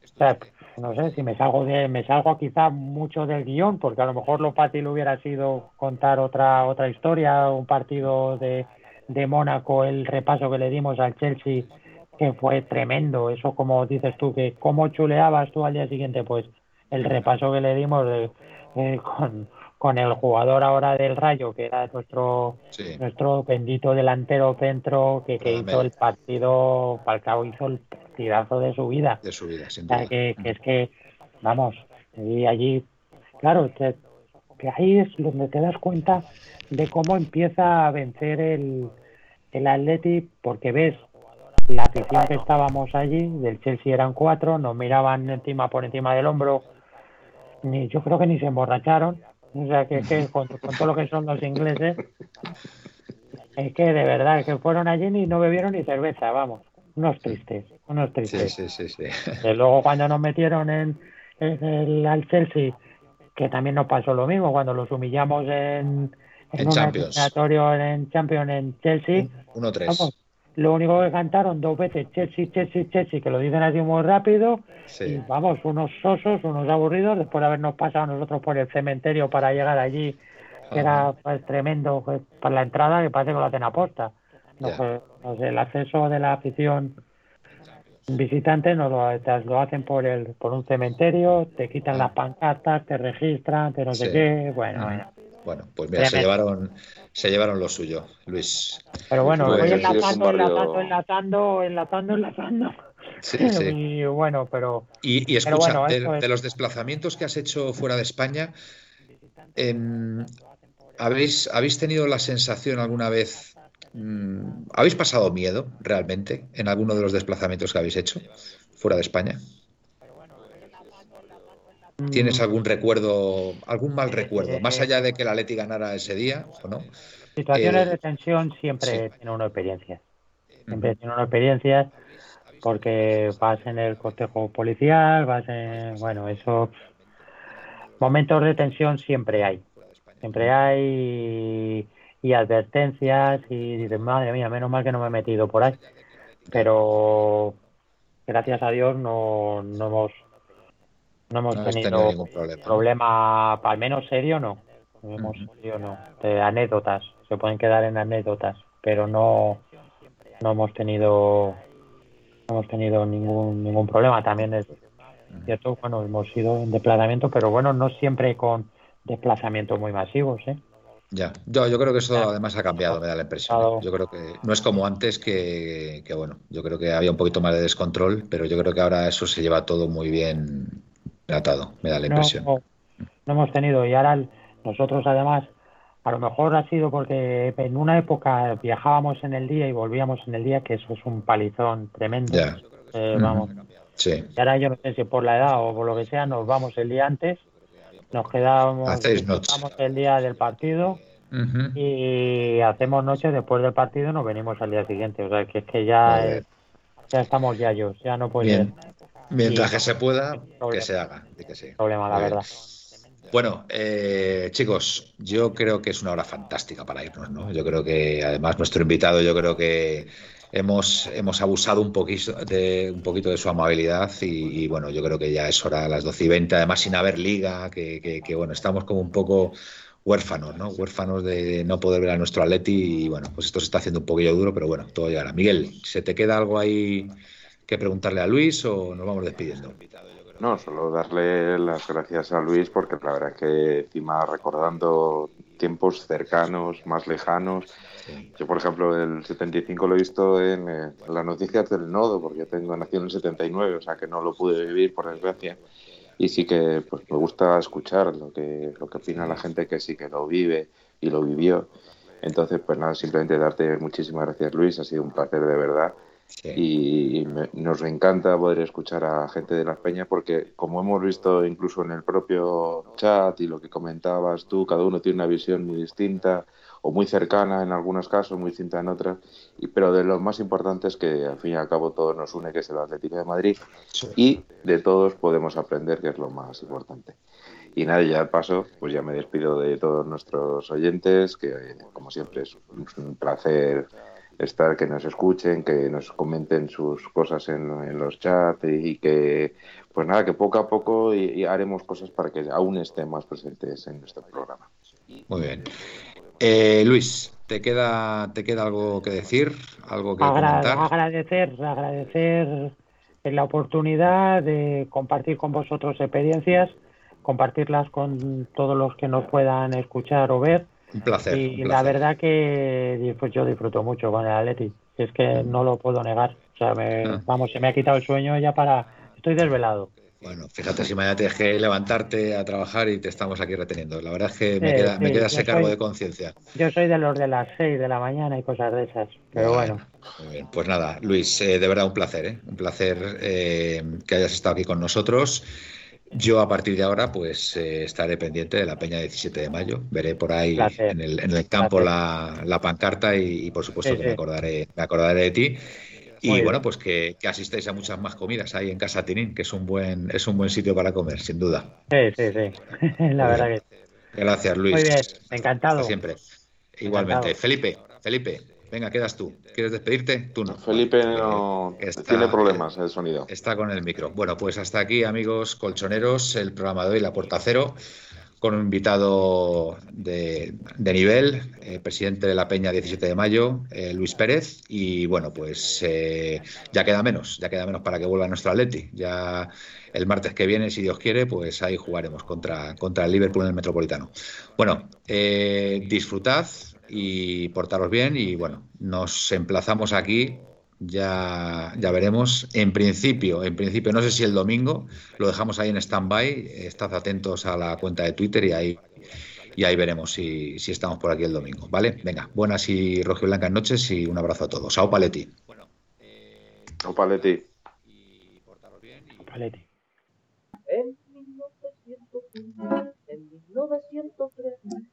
o sea, no sé si me salgo de, me salgo quizá mucho del guion, porque a lo mejor lo fácil hubiera sido contar otra otra historia, un partido de, de Mónaco, el repaso que le dimos al Chelsea, que fue tremendo. Eso como dices tú, que cómo chuleabas tú al día siguiente, pues el repaso que le dimos de- eh, con, con el jugador ahora del Rayo, que era nuestro Sí. nuestro bendito delantero centro que, que hizo el partido, Falcao hizo el partidazo de su vida. De su vida, sin O sea, que, que es que, vamos, y allí, claro, te- que ahí es donde te das cuenta de cómo empieza a vencer el, el Atleti, porque ves la afición que estábamos allí, del Chelsea eran cuatro, nos miraban encima por encima del hombro, ni yo creo que ni se emborracharon, o sea, que, que con, con todo lo que son los ingleses, es que de verdad, que fueron allí y no bebieron ni cerveza, vamos, unos tristes, unos Sí, tristes. sí, sí, sí. Que luego cuando nos metieron en, en el al Chelsea, que también nos pasó lo mismo, cuando los humillamos en, en, En un Champions. en Champions en Chelsea, 1-3. Lo único que cantaron dos veces Chelsea, Chelsea, Chelsea, que lo dicen así muy rápido, y vamos, unos sosos, unos aburridos, después de habernos pasado nosotros por el cementerio para llegar allí, que era pues, tremendo, pues, para la entrada que parece que lo hacen aposta. No, no sé, el acceso de la afición visitante nos lo, lo hacen por el por un cementerio, te quitan las pancartas, te registran, te no sé qué, bueno, bueno. Bueno, pues mira, se llevaron, se llevaron lo suyo, Luis. Pero bueno, Pues, voy sí, es un enlazando, barrio- enlazando, enlazando, enlazando, enlazando. Sí, sí. Y bueno, pero Y, y Pero escucha, bueno, de, eso es. de los desplazamientos que has hecho fuera de España, em, ¿habéis, ¿habéis tenido la sensación alguna vez, mm, ¿habéis pasado miedo realmente en alguno de los desplazamientos que habéis hecho fuera de España? ¿Tienes mm, algún recuerdo, algún mal recuerdo, más Eh, allá de que el Atleti ganara ese día o no? situaciones eh, de tensión siempre sí. tiene una experiencia. Siempre tiene una experiencia porque vas en el cortejo policial, vas en, bueno, eso, momentos de tensión siempre hay, siempre hay y, y advertencias y dices, madre mía, menos mal que no me he metido por ahí, pero gracias a Dios no, no hemos no hemos No tenido tenido ningún problema. problema, al menos serio no, no hemos Ujú. serio no, de anécdotas, se pueden quedar en anécdotas, pero no no hemos tenido no hemos tenido ningún ningún problema también es cierto bueno hemos ido en desplazamiento pero bueno no siempre con desplazamientos muy masivos ¿eh? Ya, yo, yo creo que eso además ha cambiado, me da la impresión. ¿eh? Yo creo que no es como antes, que, que, bueno, yo creo que había un poquito más de descontrol, pero yo creo que ahora eso se lleva todo muy bien tratado, me da la no, impresión. no, no hemos tenido y ahora el- nosotros además a lo mejor ha sido porque en una época viajábamos en el día y volvíamos en el día que eso es un palizón tremendo. Ya. Eh, vamos. Sí, y ahora yo no sé si por la edad o por lo que sea nos vamos el día antes nos disfrutamos el día del partido y hacemos noche después del partido nos venimos al día siguiente. O sea que es que ya eh, ya estamos ya yo ya no puede Bien. ser Mientras Y- que se pueda, que se haga. di que sí. problema la Muy bien. verdad Bueno, eh, chicos, yo creo que es una hora fantástica para irnos, ¿no? Yo creo que además nuestro invitado, yo creo que hemos, hemos abusado un poquito de, un poquito de su amabilidad y, y, bueno, yo creo que ya es hora a las 12 y 20, además sin haber liga, que, que- que, bueno, estamos como un poco huérfanos, ¿no? Huérfanos de no poder ver a nuestro Atleti y bueno, pues esto se está haciendo un poquillo duro, pero bueno, todo llegará. Miguel, ¿se te queda algo ahí que preguntarle a Luis o nos vamos despidiendo? No, solo darle las gracias a Luis porque la verdad es que encima recordando tiempos cercanos, más lejanos. Yo, por ejemplo, el 75 lo he visto en, eh, en las noticias del Nodo, porque yo tengo nacido en el 79, o sea que no lo pude vivir, por desgracia. Y sí que pues me gusta escuchar lo que, lo que opina la gente que sí que lo vive, y lo vivió. Entonces, pues nada, simplemente darte muchísimas gracias, Luis. Ha sido un placer de verdad. Y nos encanta poder escuchar a gente de las peñas porque, como hemos visto incluso en el propio chat y lo que comentabas tú, cada uno tiene una visión muy distinta o muy cercana en algunos casos, muy distinta en otras. Y, pero de lo más importante es que, al fin y al cabo, todo nos une, que es el Atlético de Madrid. Y de todos podemos aprender, que es lo más importante. Y nada, ya paso, pues ya me despido de todos nuestros oyentes, que como siempre es un placer estar, que nos escuchen, que nos comenten sus cosas en, los chats y, que, pues nada, que poco a poco y, haremos cosas para que aún estén más presentes en nuestro programa. Muy bien. Eh, Luis, ¿te queda, ¿te queda algo que decir? ¿Algo que comentar? Agradecer, agradecer la oportunidad de compartir con vosotros experiencias compartirlas con todos los que nos puedan escuchar o ver. Un placer. Y la verdad que pues yo disfruto mucho con el Atleti. Es que no lo puedo negar. O sea, ah. vamos, se me ha quitado el sueño ya para... Estoy desvelado. Bueno, fíjate si mañana tienes que levantarte a trabajar y te estamos aquí reteniendo. La verdad es que me queda, me queda ese cargo de conciencia. Yo soy de los de las 6 de la mañana y cosas de esas, pero bueno. Muy bien. Pues nada, Luis, eh, de verdad un placer, ¿eh? un placer eh, que hayas estado aquí con nosotros. Yo a partir de ahora pues eh, estaré pendiente de la Peña 17 de mayo. Veré por ahí en el, en el, campo la, pancarta y, por supuesto que me acordaré, me acordaré de ti. Y bueno, pues que, que, asistáis a muchas más comidas ahí en Casa Tinín, que es un buen, es un buen sitio para comer, sin duda. Sí, sí, sí. la verdad que Gracias, Luis. Muy bien, encantado. siempre. Igualmente. Felipe, Felipe, Venga, quedas tú. ¿Quieres despedirte? Tú no. Felipe no tiene problemas el sonido. Está con el micro. Bueno, pues hasta aquí, amigos colchoneros, el programa de hoy, La Puerta Cero, con un invitado de, nivel, eh, presidente de la Peña 17 de mayo, eh, Luis Pérez. Y bueno, pues eh, ya queda menos, ya queda menos para que vuelva nuestro Atleti. Ya el martes que viene, si Dios quiere, pues ahí jugaremos contra, contra el Liverpool en el Metropolitano. Bueno, disfrutad y portaros bien y bueno, nos emplazamos aquí ya, ya veremos. En principio, en principio, no sé si el domingo, lo dejamos ahí en stand-by. Estad atentos a la cuenta de Twitter y ahí, y ahí veremos si, si estamos por aquí el domingo. ¿Vale? Venga, buenas y blancas noches y un abrazo a todos. Sao Paletti. Sao Paletti. Paletti. En 1903